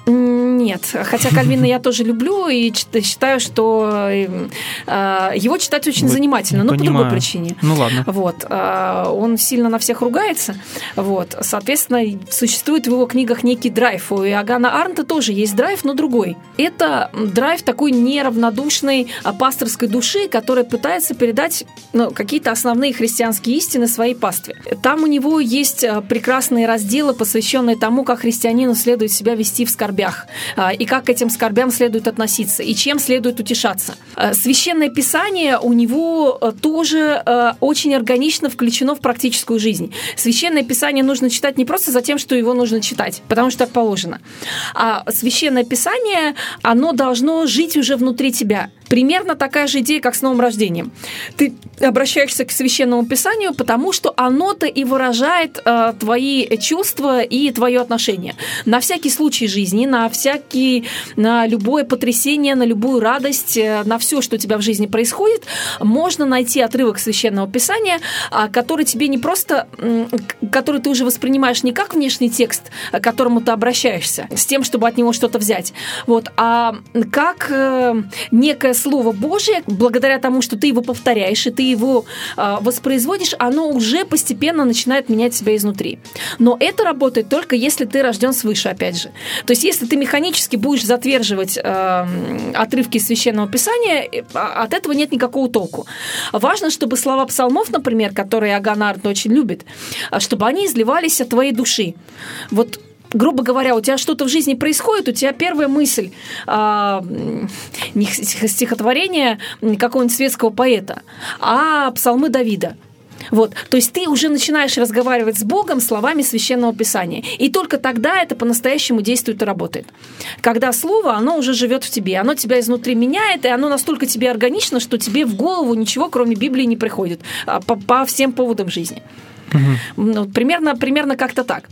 Нет, хотя Кальвина я тоже люблю и считаю, что его читать очень занимательно, но по другой причине. Ну ладно. Вот. Он сильно на всех ругается. Вот. Соответственно, существует в его книгах некий драйв. У Иоганна Арнта тоже есть драйв, но другой. Это драйв такой неравнодушный добродушной а, пасторской души, которая пытается передать ну, какие-то основные христианские истины своей пастве. Там у него есть прекрасные разделы, посвященные тому, как христианину следует себя вести в скорбях, и как к этим скорбям следует относиться, и чем следует утешаться. Священное Писание у него тоже очень органично включено в практическую жизнь. Священное Писание нужно читать не просто за тем, что его нужно читать, потому что так положено, а Священное Писание, оно должно жить уже внутри тебя, Примерно такая же идея, как с новым рождением. Ты обращаешься к священному писанию, потому что оно-то и выражает э, твои чувства и твое отношение. На всякий случай жизни, на всякий, на любое потрясение, на любую радость, э, на все, что у тебя в жизни происходит, можно найти отрывок священного писания, э, который тебе не просто, который ты уже воспринимаешь не как внешний текст, к которому ты обращаешься, с тем, чтобы от него что-то взять, вот, а как э, некое Слово Божие, благодаря тому, что ты его повторяешь и ты его э, воспроизводишь, оно уже постепенно начинает менять себя изнутри. Но это работает только если ты рожден свыше, опять же. То есть, если ты механически будешь затверживать э, отрывки священного писания, э, от этого нет никакого толку. Важно, чтобы слова псалмов, например, которые Аганард очень любит, чтобы они изливались от твоей души. Вот грубо говоря, у тебя что-то в жизни происходит, у тебя первая мысль а, не стихотворение какого-нибудь светского поэта, а псалмы Давида. Вот. То есть ты уже начинаешь разговаривать с Богом словами Священного Писания. И только тогда это по-настоящему действует и работает. Когда слово, оно уже живет в тебе, оно тебя изнутри меняет, и оно настолько тебе органично, что тебе в голову ничего, кроме Библии, не приходит а, по, по всем поводам жизни. Ну, примерно, примерно как-то так.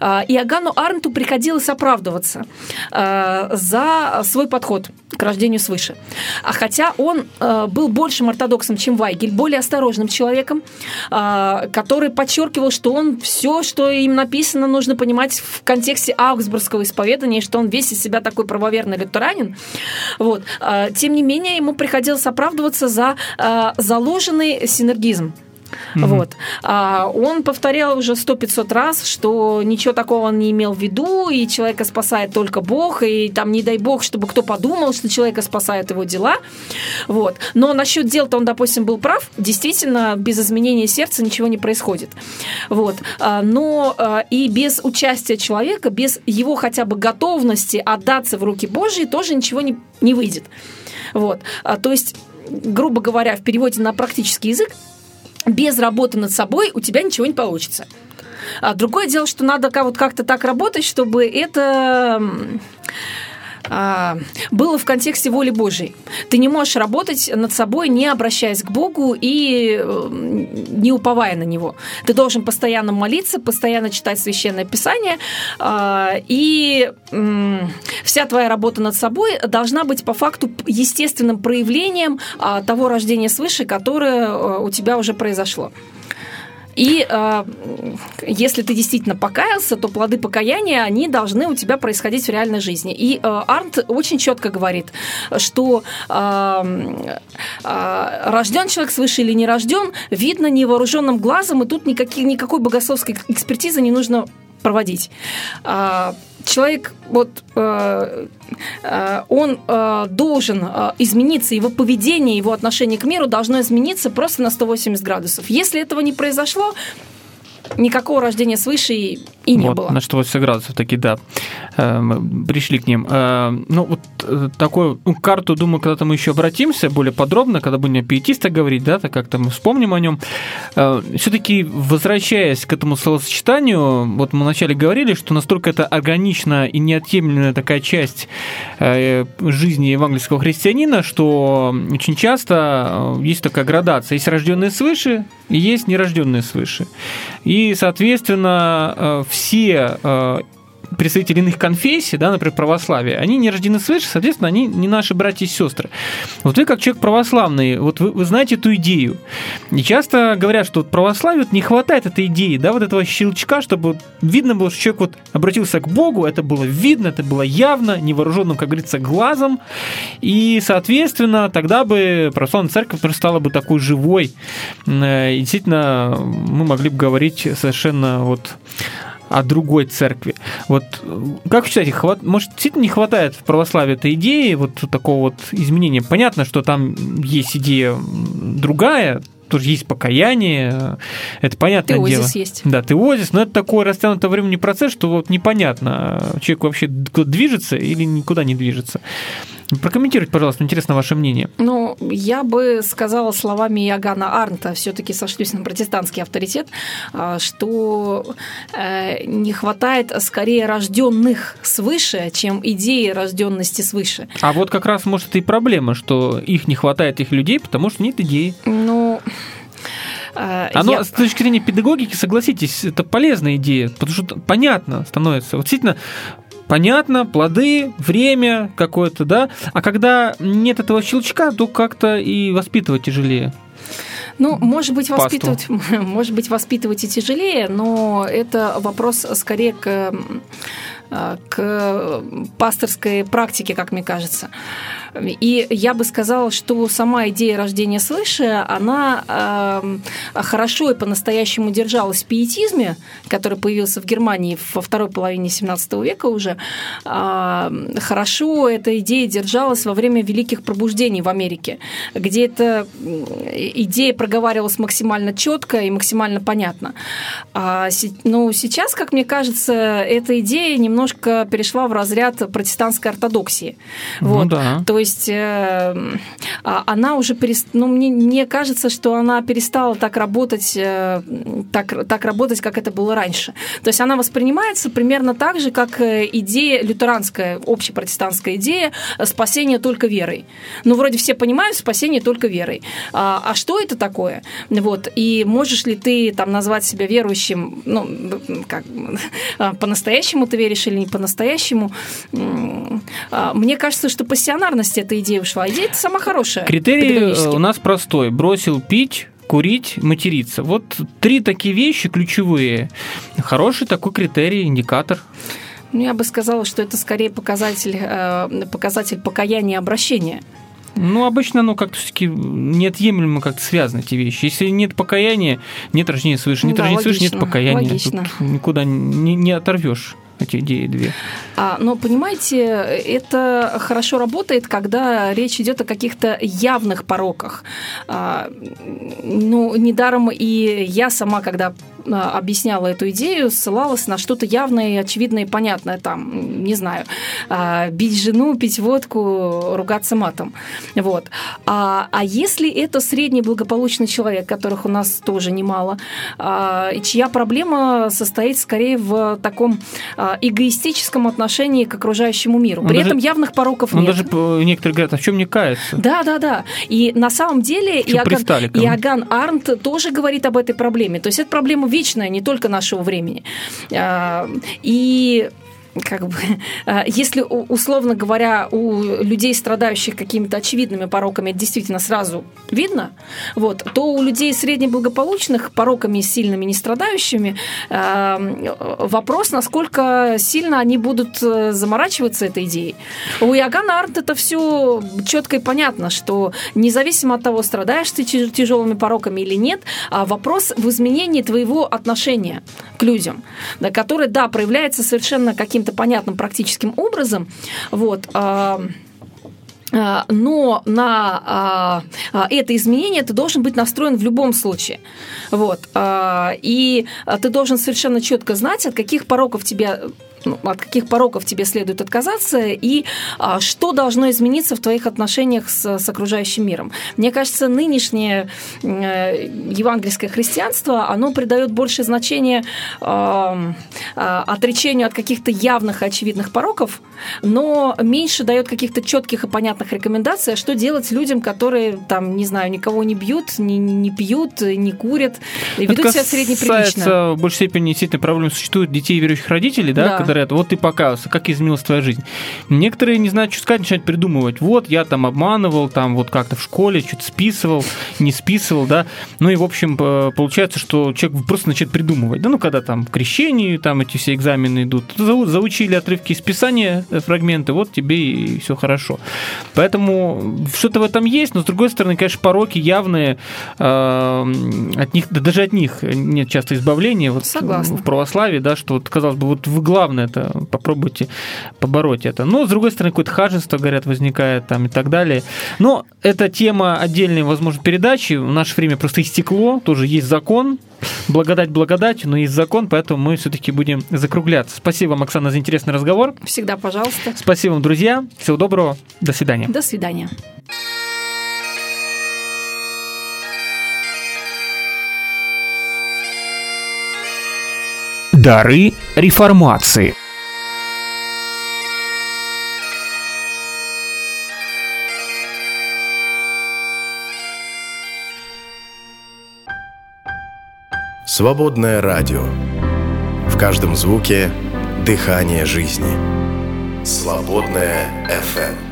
А, Иоганну Арнту приходилось оправдываться а, за свой подход к рождению свыше. А хотя он а, был большим ортодоксом, чем Вайгель, более осторожным человеком, который подчеркивал, что он все, что им написано, нужно понимать в контексте аугсбургского исповедания, и что он весь из себя такой правоверный лютеранин. Вот. Тем не менее, ему приходилось оправдываться за заложенный синергизм. Вот. А он повторял уже сто 500 раз, что ничего такого он не имел в виду, и человека спасает только Бог, и там не дай Бог, чтобы кто подумал, что человека спасают его дела. Вот. Но насчет дел-то он, допустим, был прав. Действительно, без изменения сердца ничего не происходит. Вот. А, Но а, и без участия человека, без его хотя бы готовности отдаться в руки Божьи, тоже ничего не, не выйдет. Вот. А, То есть, грубо говоря, в переводе на практический язык, без работы над собой у тебя ничего не получится. А другое дело, что надо как-то так работать, чтобы это а, было в контексте воли Божьей. Ты не можешь работать над собой, не обращаясь к Богу и э, не уповая на Него. Ты должен постоянно молиться, постоянно читать Священное Писание, а, и вся твоя работа над собой должна быть по факту естественным проявлением а, того рождения свыше, которое э, у тебя уже произошло. И э, если ты действительно покаялся, то плоды покаяния, они должны у тебя происходить в реальной жизни. И э, Арнт очень четко говорит, что э, э, рожден человек свыше или не рожден, видно невооруженным глазом, и тут никаких, никакой богословской экспертизы не нужно проводить. А, Человек, вот, э, э, он э, должен измениться, его поведение, его отношение к миру должно измениться просто на 180 градусов. Если этого не произошло, никакого рождения свыше и, и не вот, было. На 180 градусов таки, да. Э, Мы пришли к ним. Э, Ну, вот э, такую ну, карту, думаю, когда-то мы еще обратимся более подробно, когда будем о говорить, да, так как-то мы вспомним о нем. Все-таки, возвращаясь к этому словосочетанию, вот мы вначале говорили, что настолько это органична и неотъемлемая такая часть жизни евангельского христианина, что очень часто есть такая градация. Есть рожденные свыше и есть нерожденные свыше. И, соответственно, э, все э, представители иных конфессий, да, например, православие, они не рождены свыше, соответственно, они не наши братья и сестры. Вот вы, как человек православный, вот вы, вы знаете эту идею. И часто говорят, что вот православию вот не хватает этой идеи, да, вот этого щелчка, чтобы видно было, что человек вот обратился к Богу, это было видно, это было явно, невооруженным, как говорится, глазом. И, соответственно, тогда бы православная церковь стала бы такой живой. Э, И действительно, мы могли бы говорить совершенно вот о другой церкви. Вот э, как вы считаете, хват... может, действительно не хватает в православии этой идеи, вот такого вот изменения? Понятно, что там есть идея другая, тоже есть покаяние, э, это понятное Теозис дело. есть. Да, теозис, но это такой растянутый временный процесс, что вот непонятно, э, человек вообще движется или никуда не движется. Прокомментируйте, пожалуйста, интересно ваше мнение. Ну, я бы сказала словами Иоганна Арнта, все-таки сошлюсь на протестантский авторитет, а, что э, не хватает скорее рожденных свыше, чем идеи рожденности свыше. А вот как раз, может, и проблема, что их не хватает, их людей, потому что нет идеи. Ну, э, Оно, я- с точки зрения педагогики, согласитесь, это полезная идея, потому что понятно становится. Вот действительно, понятно, плоды, время какое-то, да, а когда нет этого щелчка, то как-то и воспитывать тяжелее. Ну, может быть, Пасту. воспитывать, может быть, воспитывать и тяжелее, но это вопрос скорее к, к пасторской практике, как мне кажется. И я бы сказала, что сама идея рождения свыше, она эм, хорошо и по-настоящему держалась в пиетизме, который появился в Германии во второй половине 17 века уже. А, Хорошо эта идея держалась во время великих пробуждений в Америке, где эта м, идея проговаривалась максимально четко и максимально понятно. А Но сейчас, как мне кажется, эта идея немного немножко перешла в разряд протестантской ортодоксии. Ну Вот. да. То есть э, а, она уже перест... ну, мне, мне кажется, что она перестала так работать, э, так, так работать, как это было раньше. То есть она воспринимается примерно так же, как э, идея лютеранская, общепротестантская идея спасения только верой. Ну, вроде все понимают, спасение только верой. А, а что это такое? Вот. И можешь ли ты там назвать себя верующим, ну, как а, по-настоящему ты веришь или не по-настоящему? А, Мне кажется, что пассионарность эта идея ушла. Идея это сама хорошая. Критерий э, у нас простой. Бросил пить, курить, материться. Вот три такие вещи ключевые. Хороший такой критерий, индикатор. Ну, я бы сказала, что это скорее показатель, э, показатель покаяния и обращения. Ну, обычно оно как-то все-таки неотъемлемо как-то связаны эти вещи. Если нет покаяния, нет рождения свыше. Нет Да, рождения свыше, нет логично, покаяния. логично. Тут никуда не, не оторвешь эти идеи две. А, но понимаете, это хорошо работает, когда речь идет о каких-то явных пороках. А, ну, недаром и я сама, когда объясняла эту идею, ссылалась на что-то явное, очевидное и понятное. Там, не знаю, а, бить жену, пить водку, ругаться матом. Вот. А, а если это средний благополучный человек, которых у нас тоже немало, а, и чья проблема состоит скорее в таком а, эгоистическом отношении к окружающему миру. Он При даже- этом явных пороков Ну, нет. даже э, некоторые говорят, а в чем мне каяться? Да, да, да. И на самом деле Иоганн? Иоганн Арнт тоже говорит об этой проблеме. То есть это проблема вечная, не только нашего времени. А, И как бы, а, если, условно говоря, у людей, страдающих какими-то очевидными пороками, это действительно сразу видно, вот, то у людей среднеблагополучных пороками сильными не страдающими а, вопрос, насколько сильно они будут э, заморачиваться этой идеей. У Иоганна Арнт это все четко и понятно, что независимо от того, страдаешь ты тяж- тяжелыми пороками или нет, а вопрос в изменении твоего отношения к людям, да, которое, да, проявляется совершенно каким-то понятным практическим образом, вот, а, а, но на а, это изменение ты должен быть настроен в любом случае. Вот. И ты должен совершенно четко знать, от каких пороков тебе ну, от каких пороков тебе следует отказаться и а, что должно измениться в твоих отношениях с, с окружающим миром. Мне кажется, нынешнее э, евангельское христианство, оно придает больше значения а, отречению от каких-то явных и очевидных пороков, но меньше дает каких-то четких и понятных рекомендаций, а что делать людям, которые там, не знаю, никого не бьют, не, не- пьют, не курят, и ведут Это себя среднеприлично. в большей степени действительно проблем существует детей верующих родителей, да, Да. когда говорят, вот ты покаялся, как изменилась твоя жизнь. Некоторые не знают, что сказать, начинают придумывать. Вот я там обманывал, там вот как-то в школе что-то списывал, не списывал, да. Ну и, в общем, э, получается, что человек просто начинает придумывать. Да, ну, когда там к крещению, там эти все экзамены идут, зау- заучили отрывки из Писания, э, фрагменты, вот тебе и все хорошо. Поэтому что-то в этом есть, но, с другой стороны, конечно, пороки явные, э, от них, да даже от них нет часто избавления. Вот Согласна. В православии, да, что вот, казалось бы, вот вы главное это попробуйте побороть это. Но, с другой стороны, какое-то хаженство, говорят, возникает там и так далее. Но это тема отдельной, возможно, передачи. В наше время просто истекло, тоже есть закон, благодать благодать, но есть закон, поэтому мы все-таки будем закругляться. Спасибо вам, Оксана, за интересный разговор. Всегда, пожалуйста. Спасибо вам, друзья. Всего доброго. До свидания. До свидания. Дары реформации. Свободное радио. В каждом звуке дыхание жизни. Свободное FM.